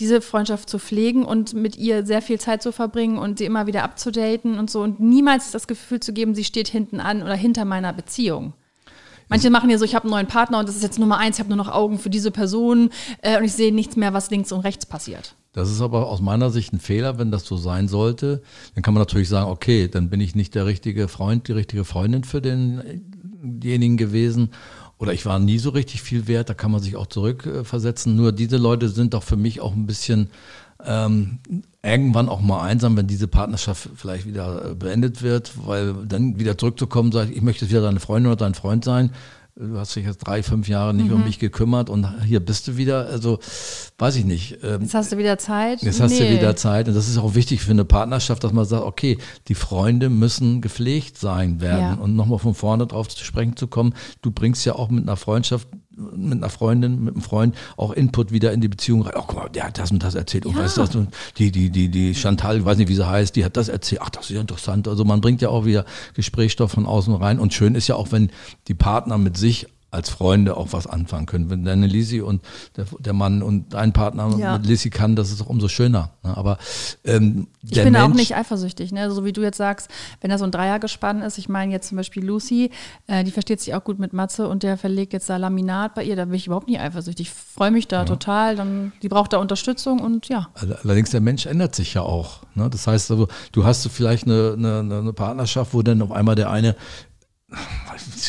diese Freundschaft zu pflegen und mit ihr sehr viel Zeit zu verbringen und sie immer wieder abzudaten und so und niemals das Gefühl zu geben, sie steht hinten an oder hinter meiner Beziehung. Manche machen ja so, ich habe einen neuen Partner und das ist jetzt Nummer eins, ich habe nur noch Augen für diese Person äh, und ich sehe nichts mehr, was links und rechts passiert. Das ist aber aus meiner Sicht ein Fehler, wenn das so sein sollte. Dann kann man natürlich sagen, okay, dann bin ich nicht der richtige Freund, die richtige Freundin für denjenigen gewesen. Oder ich war nie so richtig viel wert, da kann man sich auch zurückversetzen. Nur diese Leute sind doch für mich auch ein bisschen ähm, irgendwann auch mal einsam, wenn diese Partnerschaft vielleicht wieder äh, beendet wird, weil dann wieder zurückzukommen, sage ich, ich möchte wieder deine Freundin oder dein Freund sein. Du hast dich jetzt drei, fünf Jahre nicht um mich gekümmert und hier bist du wieder. Also weiß ich nicht. Ähm, Jetzt hast du wieder Zeit. Jetzt hast du Nee. wieder Zeit. Und das ist auch wichtig für eine Partnerschaft, dass man sagt, okay, die Freunde müssen gepflegt sein werden. Ja. Und nochmal von vorne drauf zu sprechen zu kommen, du bringst ja auch mit einer Freundschaft mit einer Freundin, mit einem Freund auch Input wieder in die Beziehung rein. Oh, guck mal, der hat das und das erzählt. Und Ja. weißt du, die, die, die, die Chantal, ich weiß nicht, wie sie heißt, die hat das erzählt. Ach, das ist ja interessant. Also man bringt ja auch wieder Gesprächsstoff von außen rein. Und schön ist ja auch, wenn die Partner mit sich als Freunde auch was anfangen können. Wenn deine Lisi und der, der Mann und dein Partner Ja. mit Lisi kann, das ist doch umso schöner. ne? Aber ähm, Ich bin Mensch, auch nicht eifersüchtig, ne? so wie du jetzt sagst, wenn da so ein Dreiergespann ist, ich meine jetzt zum Beispiel Lucy, äh, die versteht sich auch gut mit Matze und der verlegt jetzt da Laminat bei ihr, da bin ich überhaupt nicht eifersüchtig. Ich freue mich da total, dann, die braucht da Unterstützung und ja. Allerdings der Mensch ändert sich ja auch. Ne? Das heißt also, du hast so vielleicht eine, eine, eine Partnerschaft, wo dann auf einmal der eine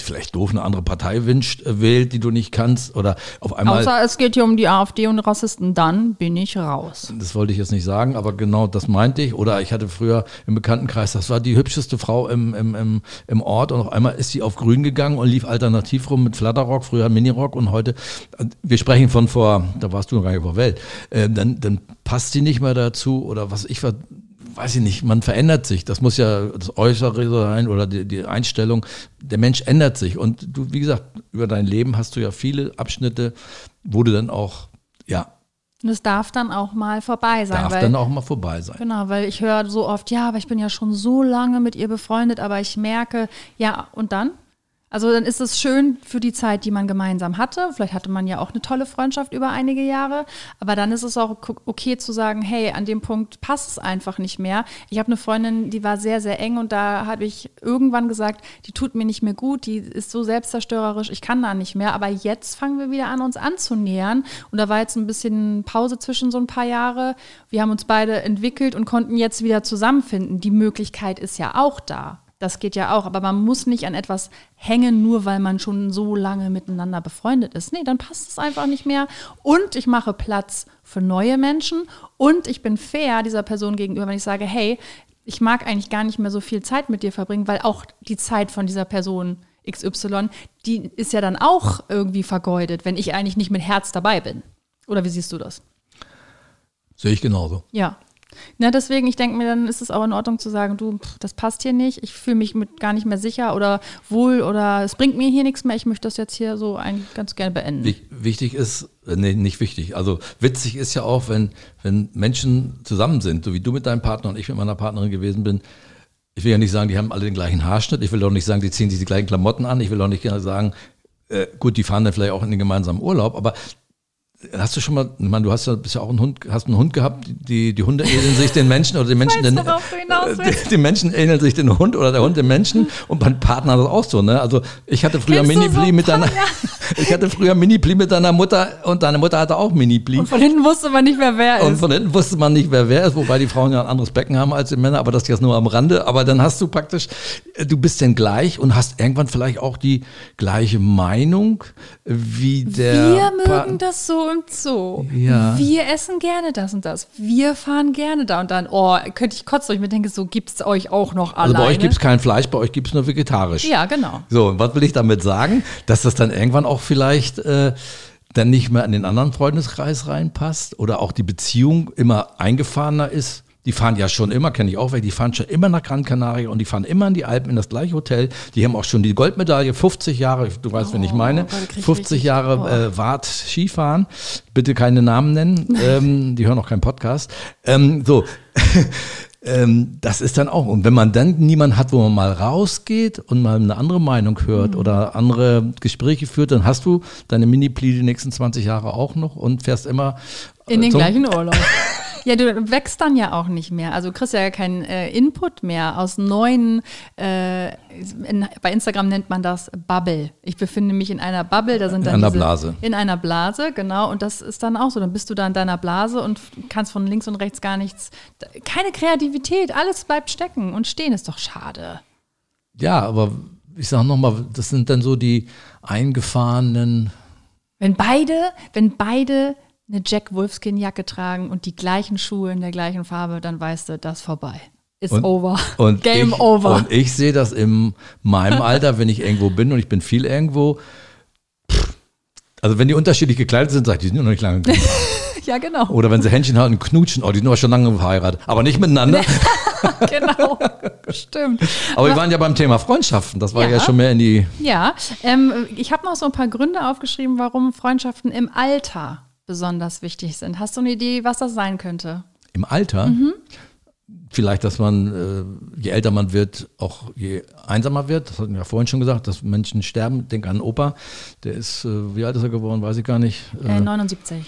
vielleicht doof, eine andere Partei wünscht, äh, wählt, die du nicht kannst. Oder auf einmal, Außer es geht hier um die AfD und Rassisten, dann bin ich raus. das wollte ich jetzt nicht sagen, aber genau das meinte ich. Oder ich hatte früher im Bekanntenkreis, das war die hübscheste Frau im, im, im, im Ort und auf einmal ist sie auf grün gegangen und lief alternativ rum mit Flatterrock, früher Minirock und heute, äh, wir sprechen von vor, da warst du noch gar nicht vor Welt, äh, dann, dann passt sie nicht mehr dazu oder was ich war, weiß ich nicht, man verändert sich. Das muss ja das Äußere sein oder die, die Einstellung. Der Mensch ändert sich. Und du, wie gesagt, über dein Leben hast du ja viele Abschnitte, wo du dann auch, ja, Und es darf dann auch mal vorbei sein. darf weil, dann auch mal vorbei sein. Genau, weil ich höre so oft, ja, aber ich bin ja schon so lange mit ihr befreundet, aber ich merke, ja, und dann? Also dann ist es schön für die Zeit, die man gemeinsam hatte. Vielleicht hatte man ja auch eine tolle Freundschaft über einige Jahre. Aber dann ist es auch ok- okay zu sagen, hey, an dem Punkt passt es einfach nicht mehr. Ich habe eine Freundin, die war sehr, sehr eng und da habe ich irgendwann gesagt, die tut mir nicht mehr gut, die ist so selbstzerstörerisch, ich kann da nicht mehr. Aber jetzt fangen wir wieder an, uns anzunähern. Und da war jetzt ein bisschen Pause zwischen so ein paar Jahre. Wir haben uns beide entwickelt und konnten jetzt wieder zusammenfinden. Die Möglichkeit ist ja auch da. Das geht ja auch, aber man muss nicht an etwas hängen, nur weil man schon so lange miteinander befreundet ist. Nee, dann passt es einfach nicht mehr. Und ich mache Platz für neue Menschen und ich bin fair dieser Person gegenüber, wenn ich sage, hey, ich mag eigentlich gar nicht mehr so viel Zeit mit dir verbringen, weil auch die Zeit von dieser Person XY, die ist ja dann auch irgendwie vergeudet, wenn ich eigentlich nicht mit Herz dabei bin. Oder wie siehst du das? Sehe ich genauso. Ja. Na, deswegen, ich denke mir, dann ist es auch in Ordnung zu sagen, du, pff, das passt hier nicht, ich fühle mich mit gar nicht mehr sicher oder wohl oder es bringt mir hier nichts mehr, ich möchte das jetzt hier so eigentlich ganz gerne beenden. Wich- Wichtig ist, äh, nee, nicht wichtig. Also witzig ist ja auch, wenn, wenn Menschen zusammen sind, so wie du mit deinem Partner und ich mit meiner Partnerin gewesen bin. Ich will ja nicht sagen, die haben alle den gleichen Haarschnitt. Ich will auch nicht sagen, die ziehen sich die gleichen Klamotten an. Ich will auch nicht sagen, äh, gut, die fahren dann vielleicht auch in den gemeinsamen Urlaub. Aber hast du schon mal, ich meine, du hast ja, bist ja auch ein Hund, hast einen Hund gehabt, die, die Hunde ähneln sich den Menschen oder die Menschen, den, die, die Menschen ähneln sich den Hund oder der Hund dem Menschen und mein Partner hat das auch so, ne? Also ich hatte früher Mini-Pli so mit deiner, ich hatte früher Mini-Pli mit deiner Mutter und deine Mutter hatte auch Mini-Pli. Und von hinten wusste man nicht mehr, wer Und ist. von hinten wusste man nicht, wer wer ist, wobei die Frauen ja ein anderes Becken haben als die Männer, aber das jetzt nur am Rande. Aber dann hast du praktisch, äh, du bist denn gleich und hast irgendwann vielleicht auch die gleiche Meinung wie der. Wir Pa- mögen das so und so. Ja. Wir essen gerne das und das. Wir fahren gerne da und dann. Oh, könnte ich kotzen, ich mir denke, so gibt es euch auch noch Also alleine. bei euch gibt es kein Fleisch, bei euch gibt es nur vegetarisch. Ja, genau. So, und was will ich damit sagen? Dass das dann irgendwann auch vielleicht äh, dann nicht mehr in den anderen Freundeskreis reinpasst oder auch die Beziehung immer eingefahrener ist. Die fahren ja schon immer, kenne ich auch weg, die fahren schon immer nach Gran Canaria und die fahren immer in die Alpen in das gleiche Hotel. Die haben auch schon die Goldmedaille, 50 Jahre, du weißt, wen ich meine, krieg ich 50 richtig- Jahre äh, Wart Skifahren. Bitte keine Namen nennen, ähm, die hören auch keinen Podcast. Ähm, so. Ähm, das ist dann auch. Und wenn man dann niemanden hat, wo man mal rausgeht und mal eine andere Meinung hört Mhm. oder andere Gespräche führt, dann hast du deine Mini-Pli die nächsten 20 Jahre auch noch und fährst immer In den gleichen Urlaub. Ja, du wächst dann ja auch nicht mehr. Also du kriegst ja keinen äh, Input mehr aus neuen, äh, in, bei Instagram nennt man das Bubble. Ich befinde mich in einer Bubble, da sind dann einer diese, Blase. In einer Blase, genau. Und das ist dann auch so. Dann bist du da in deiner Blase und kannst von links und rechts gar nichts. Keine Kreativität, alles bleibt stecken und stehen ist doch schade. Ja, aber ich sage nochmal, das sind dann so die eingefahrenen. Wenn beide, wenn beide eine Jack Wolfskin Jacke tragen und die gleichen Schuhe in der gleichen Farbe, dann weißt du, das ist vorbei. Ist Und- over. Und Game ich, over. Und ich sehe das in meinem Alter, wenn ich irgendwo bin und ich bin viel irgendwo. pff, Also wenn die unterschiedlich gekleidet sind, sag ich, die sind noch nicht lange genug. ja, genau. Oder wenn sie Händchen halten knutschen, oh, die sind aber schon lange verheiratet. Aber nicht miteinander. genau. Stimmt. Aber wir waren ja beim Thema Freundschaften. Das war ja, Ja. schon mehr in die. Ja, ähm, ich habe noch so ein paar Gründe aufgeschrieben, warum Freundschaften im Alter besonders wichtig sind. Hast du eine Idee, was das sein könnte? Im Alter. Mhm. Vielleicht, dass man, äh, je älter man wird, auch je einsamer wird. Das hatten wir ja vorhin schon gesagt, dass Menschen sterben. Denk an Opa, der ist, äh, wie alt ist er geworden, weiß ich gar nicht. Äh, 79.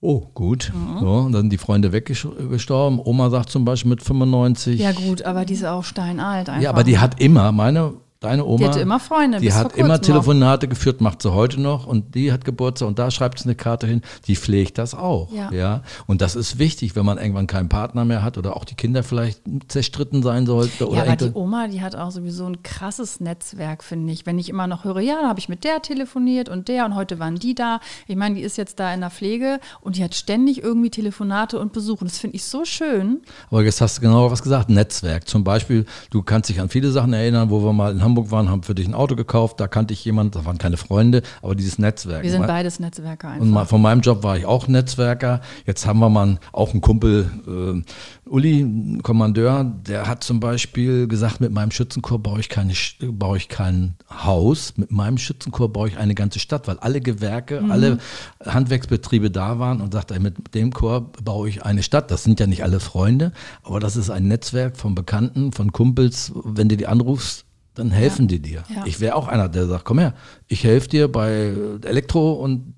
Oh, gut. Mhm. So, und dann sind die Freunde weggestorben. Oma sagt zum Beispiel mit 95. Ja gut, aber die ist auch steinalt einfach. Ja, aber die hat immer, meine, deine Oma. Die hatte immer Freunde, Die hat immer kurzem noch. Telefonate geführt, macht sie heute noch. Und die hat Geburtstag und da schreibt sie eine Karte hin. Die pflegt das auch. Ja. Und das ist wichtig, wenn man irgendwann keinen Partner mehr hat oder auch die Kinder vielleicht zerstritten sein sollten. Oder Ja, aber die Oma, die hat auch sowieso ein krasses Netzwerk, finde ich. Wenn ich immer noch höre, ja, da habe ich mit der telefoniert und der und heute waren die da. Ich meine, die ist jetzt da in der Pflege und die hat ständig irgendwie Telefonate und Besuche. Und das finde ich so schön. Aber jetzt hast du genau was gesagt, Netzwerk. Zum Beispiel, du kannst dich an viele Sachen erinnern, wo wir mal in Hamburg waren, haben für dich ein Auto gekauft, da kannte ich jemanden, das waren keine Freunde, aber dieses Netzwerk. Wir sind Mal- beides Netzwerker einfach. Und mal, von meinem Job war ich auch Netzwerker. Jetzt haben wir mal auch einen Kumpel, äh, Uli, Kommandeur, der hat zum Beispiel gesagt, mit meinem Schützenchor baue ich, keine, Sch- baue ich kein Haus, mit meinem Schützenchor baue ich eine ganze Stadt, weil alle Gewerke, alle Handwerksbetriebe da waren und sagte, mit dem Chor baue ich eine Stadt. Das sind ja nicht alle Freunde, aber das ist ein Netzwerk von Bekannten, von Kumpels. Wenn du die anrufst, dann helfen die dir. Ja. Ich wäre auch einer, der sagt, komm her, ich helfe dir bei Elektro und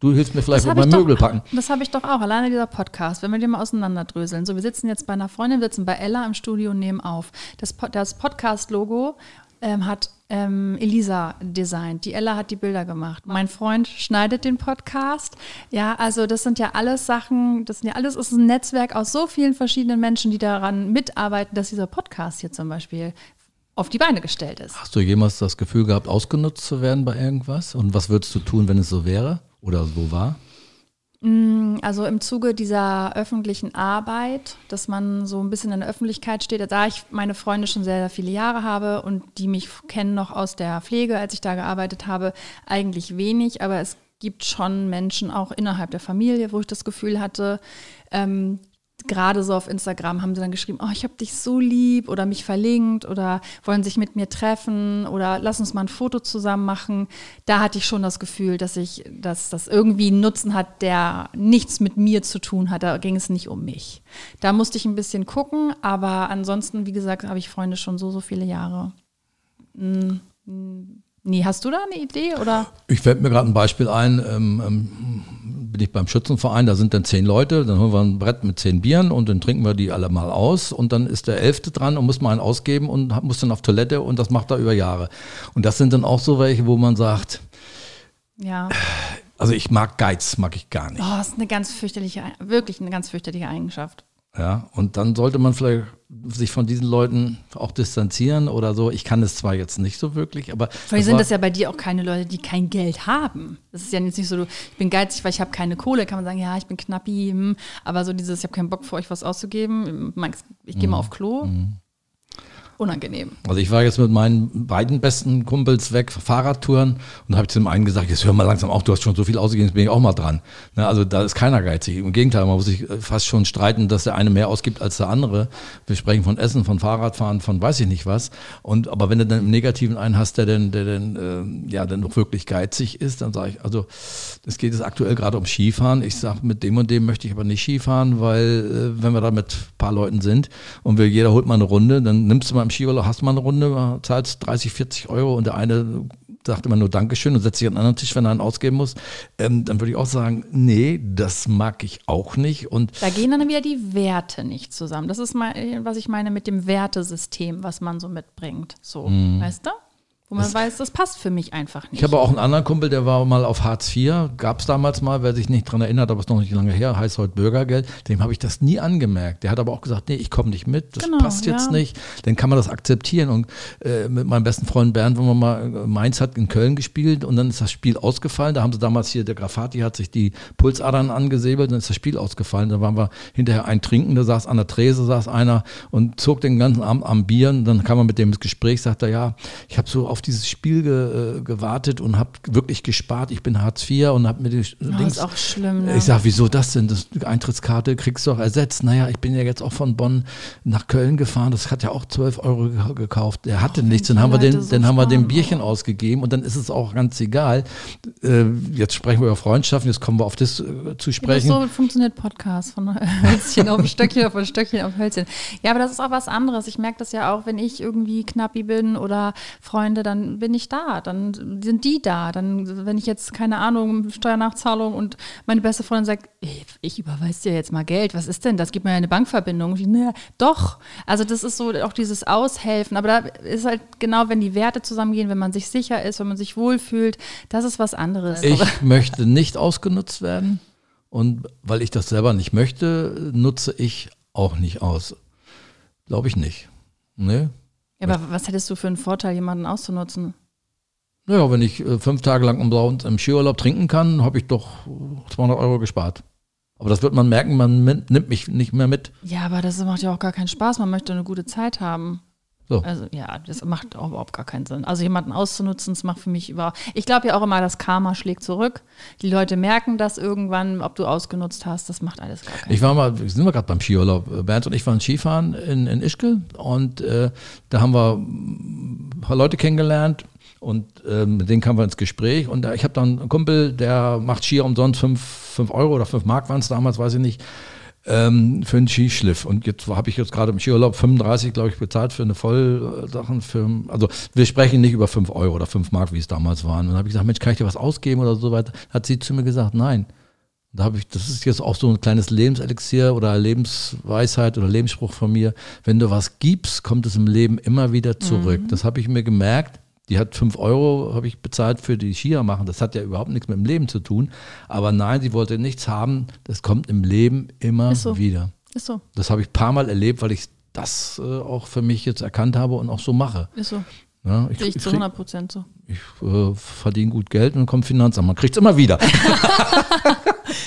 du hilfst mir vielleicht Das bei habe ich, Möbel packen. das hab ich doch auch, alleine dieser Podcast, wenn wir den mal auseinanderdröseln. So, wir sitzen jetzt bei einer Freundin, wir sitzen bei Ella im Studio und nehmen auf. Das, das Podcast-Logo ähm, hat ähm, Elisa designt. Die Ella hat die Bilder gemacht. Mein Freund schneidet den Podcast. Ja, also das sind ja alles Sachen, das sind ja alles ist ein Netzwerk aus so vielen verschiedenen Menschen, die daran mitarbeiten, dass dieser Podcast hier zum Beispiel auf die Beine gestellt ist. Hast du jemals das Gefühl gehabt, ausgenutzt zu werden bei irgendwas? Und was würdest du tun, wenn es so wäre oder so war? Also im Zuge dieser öffentlichen Arbeit, dass man so ein bisschen in der Öffentlichkeit steht, da ich meine Freunde schon sehr, sehr viele Jahre habe und die mich kennen noch aus der Pflege, als ich da gearbeitet habe, eigentlich wenig, aber es gibt schon Menschen auch innerhalb der Familie, wo ich das Gefühl hatte, ähm, gerade so auf Instagram haben sie dann geschrieben, oh, ich habe dich so lieb oder mich verlinkt oder wollen sich mit mir treffen oder lass uns mal ein Foto zusammen machen. Da hatte ich schon das Gefühl, dass ich, dass das irgendwie einen Nutzen hat, der nichts mit mir zu tun hat. Da ging es nicht um mich. Da musste ich ein bisschen gucken, aber ansonsten, wie gesagt, habe ich Freunde schon so, so viele Jahre. Hm, Nee, hast du da eine Idee oder? Ich fällt mir gerade ein Beispiel ein, ähm, ähm, bin ich beim Schützenverein, da sind dann zehn Leute, dann holen wir ein Brett mit zehn Bieren und dann trinken wir die alle mal aus und dann ist der Elfte dran und muss mal einen ausgeben und muss dann auf Toilette und das macht er über Jahre. Und das sind dann auch so welche, wo man sagt, Ja. also ich mag Geiz, mag ich gar nicht. Oh, das ist eine ganz fürchterliche, wirklich eine ganz fürchterliche Eigenschaft. Ja, und dann sollte man vielleicht sich von diesen Leuten auch distanzieren oder so. Ich kann es zwar jetzt nicht so wirklich, aber Vielleicht sind das ja bei dir auch keine Leute, die kein Geld haben. Das ist ja jetzt nicht so, du, ich bin geizig, weil ich habe keine Kohle. Kann man sagen, ja, ich bin knappi, hm, aber so dieses, ich habe keinen Bock für euch was auszugeben. Ich gehe mal Mhm. auf Klo. Unangenehm. Also ich war jetzt mit meinen beiden besten Kumpels weg, Fahrradtouren und habe zu dem einen gesagt, jetzt hör mal langsam auf, du hast schon so viel ausgegeben, jetzt bin ich auch mal dran. Ne, also da ist keiner geizig. Im Gegenteil, man muss sich äh, fast schon streiten, dass der eine mehr ausgibt als der andere. Wir sprechen von Essen, von Fahrradfahren, von weiß ich nicht was. Und aber wenn du dann im Negativen einen hast, der denn, der denn äh, ja dann noch wirklich geizig ist, dann sage ich, also es geht jetzt aktuell gerade um Skifahren. Ich sage, mit dem und dem möchte ich aber nicht Skifahren, weil äh, wenn wir da mit ein paar Leuten sind und wir, jeder holt mal eine Runde, dann nimmst du mal im Skiurlaub, hast mal eine Runde, zahlst 30, 40 Euro und der eine sagt immer nur Dankeschön und setzt sich an einen anderen Tisch, wenn er einen ausgeben muss. Ähm, dann würde ich auch sagen, nee, das mag ich auch nicht. Und Da gehen dann wieder die Werte nicht zusammen. Das ist mal, was ich meine mit dem Wertesystem, was man so mitbringt. So, weißt du? Wo man weiß, das passt für mich einfach nicht. Ich habe auch einen anderen Kumpel, der war mal auf Hartz IV, gab es damals mal, wer sich nicht dran erinnert, aber es ist noch nicht lange her, heißt heute Bürgergeld, dem habe ich das nie angemerkt. Der hat aber auch gesagt, nee, ich komme nicht mit, das Genau, passt jetzt ja. nicht, dann kann man das akzeptieren. Und äh, mit meinem besten Freund Bernd, wo man mal, äh, Mainz hat in Köln gespielt und dann ist das Spiel ausgefallen, da haben sie damals hier, der Grafati hat sich die Pulsadern angesäbelt, dann ist das Spiel ausgefallen, da waren wir hinterher ein Trinken, da saß an der Trese, saß einer und zog den ganzen Abend am Bier und dann kam man mit dem ins Gespräch, sagt er, ja, ich habe so auf auf dieses Spiel ge, äh, gewartet und habe wirklich gespart. Ich bin Hartz IV und habe mir die Oh, Dings. ist auch schlimm. Ne? Ich sag, wieso das denn? Das die Eintrittskarte kriegst du doch ersetzt. Naja, ich bin ja jetzt auch von Bonn nach Köln gefahren. Das hat ja auch 12 Euro ge- gekauft. Er hatte nichts. Dann haben wir den, so dann haben wir den. Bierchen ausgegeben und dann ist es auch ganz egal. Äh, jetzt sprechen wir über Freundschaften. Jetzt kommen wir auf das äh, zu Ja, sprechen. so funktioniert Podcast von Hölzchen auf Stöckchen, von Stöckchen auf Hölzchen. Ja, aber das ist auch was anderes. Ich merke das ja auch, wenn ich irgendwie knappi bin oder Freunde, dann bin ich da. Dann sind die da. Dann, wenn ich jetzt, keine Ahnung, Steuernachzahlung und meine beste Freundin sagt, ich überweise dir jetzt mal Geld, was ist denn das? Gib mir eine Bankverbindung. Ich, naja, doch. Also das ist so auch dieses Aushelfen. Aber da ist halt genau, wenn die Werte zusammengehen, wenn man sich sicher ist, wenn man sich wohlfühlt, das ist was anderes. Ich möchte nicht ausgenutzt werden. Und weil ich das selber nicht möchte, nutze ich auch nicht aus. Glaube ich nicht. Nee. Ja, aber was hättest du für einen Vorteil, jemanden auszunutzen? Naja, wenn ich äh, fünf Tage lang umsonst im Skiurlaub trinken kann, habe ich doch äh, 200 Euro gespart. Aber das wird man merken, man nimmt mich nicht mehr mit. Ja, aber das macht ja auch gar keinen Spaß. Man möchte eine gute Zeit haben. So. Also ja, das macht auch überhaupt gar keinen Sinn. Also jemanden auszunutzen, das macht für mich überhaupt. Ich glaube ja auch immer, das Karma schlägt zurück. Die Leute merken das irgendwann, ob du ausgenutzt hast. Das macht alles gar keinen Ich war mal, sind wir gerade beim Skiurlaub. Bernd und ich waren Skifahren in, in Ischgl und äh, da haben wir ein paar Leute kennengelernt und äh, mit denen kamen wir ins Gespräch. Und äh, ich habe dann einen Kumpel, der macht Skier umsonst 5 fünf Euro oder 5 Mark waren es damals, weiß ich nicht, ähm, für einen Skischliff. Und jetzt habe ich jetzt gerade im Skiurlaub 35, glaube ich, bezahlt für eine Vollsachen. Für, also wir sprechen nicht über 5 Euro oder 5 Mark, wie es damals waren. Und dann habe ich gesagt, Mensch, kann ich dir was ausgeben oder so weiter? Hat sie zu mir gesagt, nein. Da habe ich, das ist jetzt auch so ein kleines Lebenselixier oder Lebensweisheit oder Lebensspruch von mir. Wenn du was gibst, kommt es im Leben immer wieder zurück. Das habe ich mir gemerkt. Die hat fünf Euro, habe ich bezahlt für die Skier machen. Das hat ja überhaupt nichts mit dem Leben zu tun. Aber nein, sie wollte nichts haben. Das kommt im Leben immer so. wieder. Ist so, Das habe ich ein paar Mal erlebt, weil ich das äh, auch für mich jetzt erkannt habe und auch so mache. ist so. Ja, ich Sehe ich ich, zu krieg- 100 Prozent so. Ich äh, verdiene gut Geld und dann kommt Finanzamt. Man kriegt es immer wieder.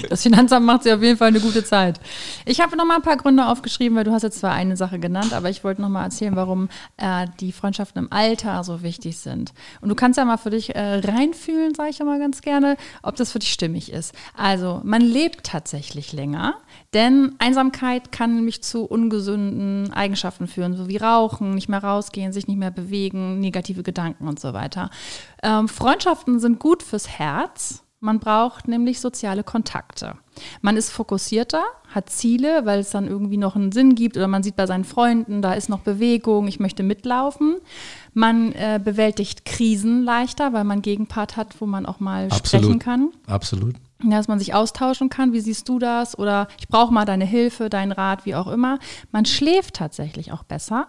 Das Finanzamt macht sich auf jeden Fall eine gute Zeit. Ich habe noch mal ein paar Gründe aufgeschrieben, weil du hast jetzt zwar eine Sache genannt, aber ich wollte noch mal erzählen, warum äh, die Freundschaften im Alter so wichtig sind. Und du kannst ja mal für dich äh, reinfühlen, sage ich immer ganz gerne, ob das für dich stimmig ist. Also man lebt tatsächlich länger, denn Einsamkeit kann nämlich zu ungesunden Eigenschaften führen, so wie Rauchen, nicht mehr rausgehen, sich nicht mehr bewegen, negative Gedanken und so weiter. Ähm, Freundschaften sind gut fürs Herz. Man braucht nämlich soziale Kontakte. Man ist fokussierter, hat Ziele, weil es dann irgendwie noch einen Sinn gibt oder man sieht bei seinen Freunden, da ist noch Bewegung, ich möchte mitlaufen. Man äh, bewältigt Krisen leichter, weil man einen Gegenpart hat, wo man auch mal sprechen kann. Absolut. Dass man sich austauschen kann. Wie siehst du das? Oder ich brauche mal deine Hilfe, deinen Rat, wie auch immer. Man schläft tatsächlich auch besser.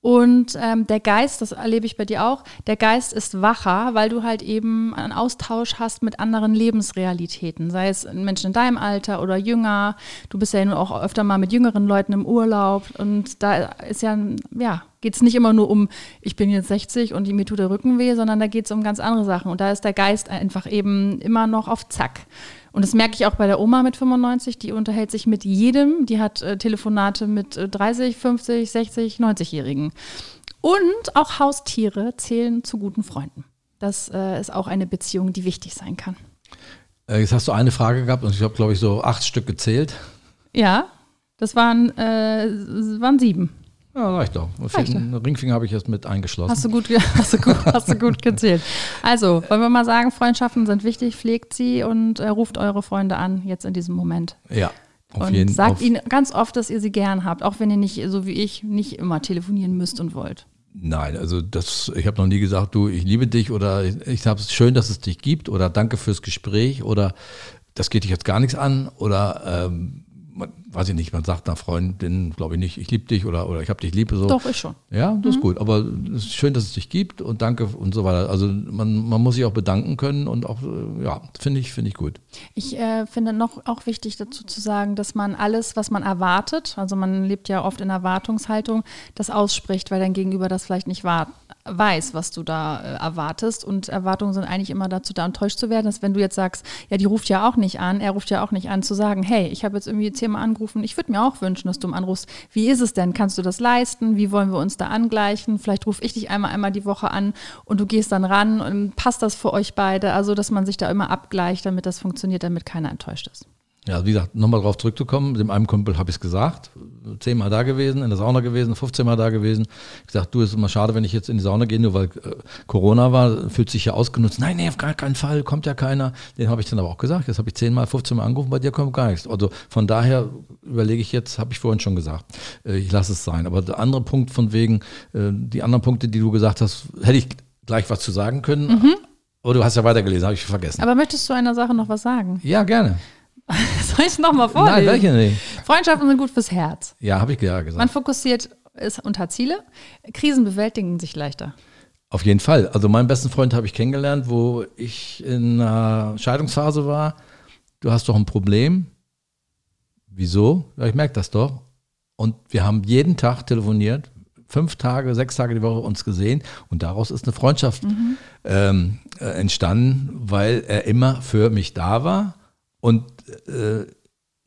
Und ähm, der Geist, das erlebe ich bei dir auch, der Geist ist wacher, weil du halt eben einen Austausch hast mit anderen Lebensrealitäten, sei es Menschen in deinem Alter oder jünger. Du bist ja nun auch öfter mal mit jüngeren Leuten im Urlaub und da ist ja, ja, geht es nicht immer nur um, ich bin jetzt 60 und mir tut der Rücken weh, sondern da geht es um ganz andere Sachen. Und da ist der Geist einfach eben immer noch auf Zack. Und das merke ich auch bei der Oma mit 95, die unterhält sich mit jedem, die hat äh, Telefonate mit äh, 30, 50, 60, 90-Jährigen. Und auch Haustiere zählen zu guten Freunden. Das äh, ist auch eine Beziehung, die wichtig sein kann. Äh, Jetzt hast du eine Frage gehabt und ich habe, glaube ich, so acht Stück gezählt. Ja, das waren, äh, waren sieben. Ja, reicht doch. Reicht Einen Ringfinger habe ich jetzt mit eingeschlossen. Hast du gut, hast du gut, hast du gut gezählt. Also, wollen wir mal sagen, Freundschaften sind wichtig, pflegt sie und äh, ruft eure Freunde an, jetzt in diesem Moment. ja, auf und jeden sagt ihnen ganz oft, dass ihr sie gern habt, auch wenn ihr nicht, so wie ich, nicht immer telefonieren müsst und wollt. Nein, also das, ich habe noch nie gesagt, du, ich liebe dich oder ich, habe es schön, dass es dich gibt oder danke fürs Gespräch oder das geht dich jetzt gar nichts an oder ähm, weiß ich nicht, man sagt einer Freundin, glaube ich nicht, ich liebe dich oder, oder ich habe dich lieb. So. Doch, ich schon. Ja, das Mhm. ist gut. Aber es ist schön, dass es dich gibt und danke und so weiter. Also man, man muss sich auch bedanken können und auch, äh, ja, finde ich, finde ich gut. Ich äh, finde noch auch wichtig dazu zu sagen, dass man alles, was man erwartet, also man lebt ja oft in Erwartungshaltung, das ausspricht, weil dein Gegenüber das vielleicht nicht wahr, weiß, was du da äh, erwartest. Und Erwartungen sind eigentlich immer dazu da, enttäuscht zu werden, dass wenn du jetzt sagst, ja, die ruft ja auch nicht an, er ruft ja auch nicht an, zu sagen, hey, ich habe jetzt irgendwie zehnmal angerufen, angerufen. Ich würde mir auch wünschen, dass du mal anrufst. Wie ist es denn? Kannst du das leisten? Wie wollen wir uns da angleichen? Vielleicht rufe ich dich einmal einmal die Woche an und du gehst dann ran und passt das für euch beide? Also, dass man sich da immer abgleicht, damit das funktioniert, damit keiner enttäuscht ist. Ja, wie gesagt, nochmal drauf zurückzukommen, dem einem Kumpel habe ich es gesagt, zehnmal da gewesen, in der Sauna gewesen, 15 Mal da gewesen. Ich gesagt, du, ist immer schade, wenn ich jetzt in die Sauna gehe, nur weil äh, Corona war, fühlt sich ja ausgenutzt. Nein, nee, auf gar keinen Fall, kommt ja keiner. Den habe ich dann aber auch gesagt. Jetzt habe ich zehnmal, 15 Mal angerufen, bei dir kommt gar nichts. Also von daher überlege ich jetzt, habe ich vorhin schon gesagt, äh, ich lasse es sein. Aber der andere Punkt von wegen, äh, die anderen Punkte, die du gesagt hast, hätte ich gleich was zu sagen können. Mhm. Aber du hast ja weitergelesen, habe ich vergessen. Aber möchtest du einer Sache noch was sagen? Ja, gerne. Soll ich es nochmal vorlesen? Nein, welche nicht? Freundschaften sind gut fürs Herz. Ja, habe ich ja gesagt. Man fokussiert es unter Ziele. Krisen bewältigen sich leichter. Auf jeden Fall. Also meinen besten Freund habe ich kennengelernt, wo ich in einer Scheidungsphase war. Du hast doch ein Problem. Wieso? Ja, ich merke das doch. Und wir haben jeden Tag telefoniert, fünf Tage, sechs Tage die Woche uns gesehen und daraus ist eine Freundschaft mhm. ähm, äh, entstanden, weil er immer für mich da war und äh,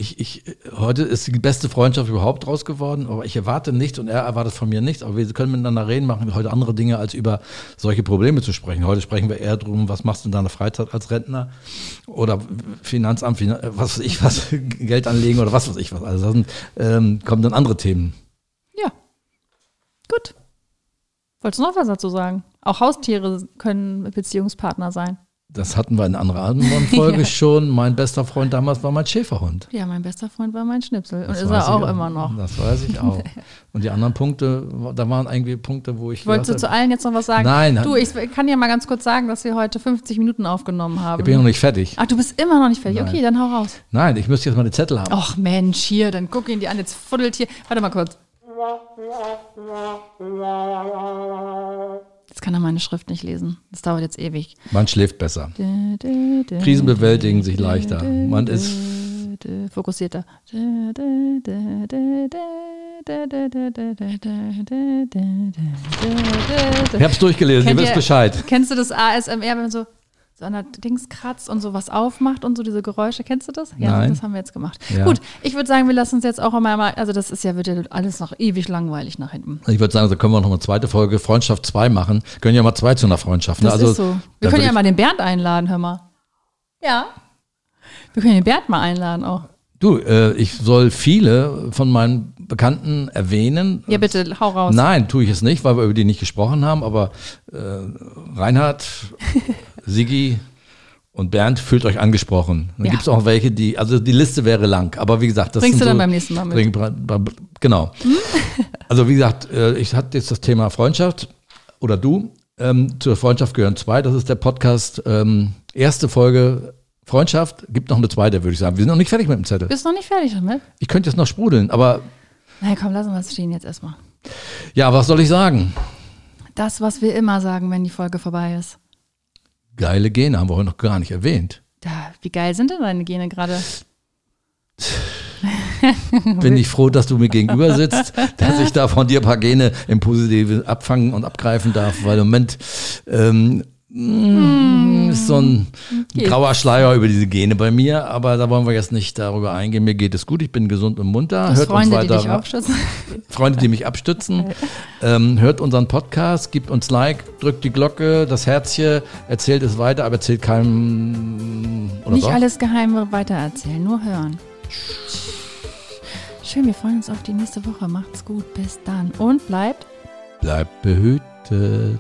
ich, ich, heute ist die beste Freundschaft überhaupt draus geworden, aber ich erwarte nichts und er erwartet von mir nichts. Aber wir können miteinander reden, machen heute andere Dinge, als über solche Probleme zu sprechen. Heute sprechen wir eher darum, was machst du in deiner Freizeit als Rentner oder Finanzamt, was weiß ich was, Geld anlegen oder was weiß ich was. Also da sind, ähm, kommen dann andere Themen. Ja, gut. Wolltest du noch was dazu sagen? Auch Haustiere können Beziehungspartner sein. Das hatten wir in einer anderen Folge ja. schon. Mein bester Freund damals war mein Schäferhund. Ja, mein bester Freund war mein Schnipsel. Und das ist er auch, auch, immer noch. Das weiß ich auch. Und die anderen Punkte, da waren irgendwie Punkte, wo ich. Wolltest du zu allen jetzt noch was sagen? Nein. Du, ich kann dir mal ganz kurz sagen, dass wir heute 50 Minuten aufgenommen haben. Ich bin noch nicht fertig. Ach, du bist immer noch nicht fertig. Nein. Okay, dann hau raus. Nein, ich müsste jetzt mal den Zettel haben. Ach Mensch, hier, dann guck ihn dir an. Jetzt fuddelt hier. Warte mal kurz. Jetzt kann er meine Schrift nicht lesen. Das dauert jetzt ewig. Man schläft besser. Krisen bewältigen sich leichter. Man ist fokussierter. Ich hab's durchgelesen, ihr wisst Bescheid. Kennst du das ASMR, wenn man so so an der Dings kratzt und sowas aufmacht und so diese Geräusche. Kennst du das? Ja, Nein. das haben wir jetzt gemacht. Ja. Gut, ich würde sagen, wir lassen uns jetzt auch einmal, also das ist ja, wird ja alles noch ewig langweilig nach hinten. Ich würde sagen, da können wir noch eine zweite Folge Freundschaft 2 machen. Können ja mal zwei zu einer Freundschaft. Ne? Das also, ist so. Wir können ja mal den Bernd einladen, hör mal. Ja. Wir können den Bernd mal einladen auch. Du, äh, ich soll viele von meinen Bekannten erwähnen. Ja, bitte, hau raus. Nein, tue ich es nicht, weil wir über die nicht gesprochen haben, aber äh, Reinhard, Sigi und Bernd, fühlt euch angesprochen. Dann ja. gibt es auch welche, die, also die Liste wäre lang, aber wie gesagt, das Bringst du dann so, beim nächsten Mal mit. Bring, genau. Hm? also wie gesagt, äh, ich hatte jetzt das Thema Freundschaft oder du. Ähm, zur Freundschaft gehören zwei. Das ist der Podcast, ähm, erste Folge Freundschaft. Gibt noch eine zweite, würde ich sagen. Wir sind noch nicht fertig mit dem Zettel. Bist noch nicht fertig damit? Ich könnte jetzt noch sprudeln, aber na komm, lassen wir es stehen jetzt erstmal. Ja, was soll ich sagen? Das, was wir immer sagen, wenn die Folge vorbei ist. Geile Gene haben wir heute noch gar nicht erwähnt. Da, wie geil sind denn deine Gene gerade? Bin ich froh, dass du mir gegenüber sitzt, dass ich da von dir ein paar Gene im Positiven abfangen und abgreifen darf, weil im Moment ähm, Mm, ist so ein geht. grauer Schleier über diese Gene bei mir, aber da wollen wir jetzt nicht darüber eingehen. Mir geht es gut, ich bin gesund und munter. hört Freunde, uns weiter. Die dich abstützen. Freunde, die mich abstützen. ähm, hört unseren Podcast, gibt uns Like, drückt die Glocke, das Herzchen, erzählt es weiter, aber erzählt keinem. nicht doch? alles Geheime weitererzählen, nur hören. Schön, wir freuen uns auf die nächste Woche. Macht's gut, bis dann und bleibt. Bleibt behütet.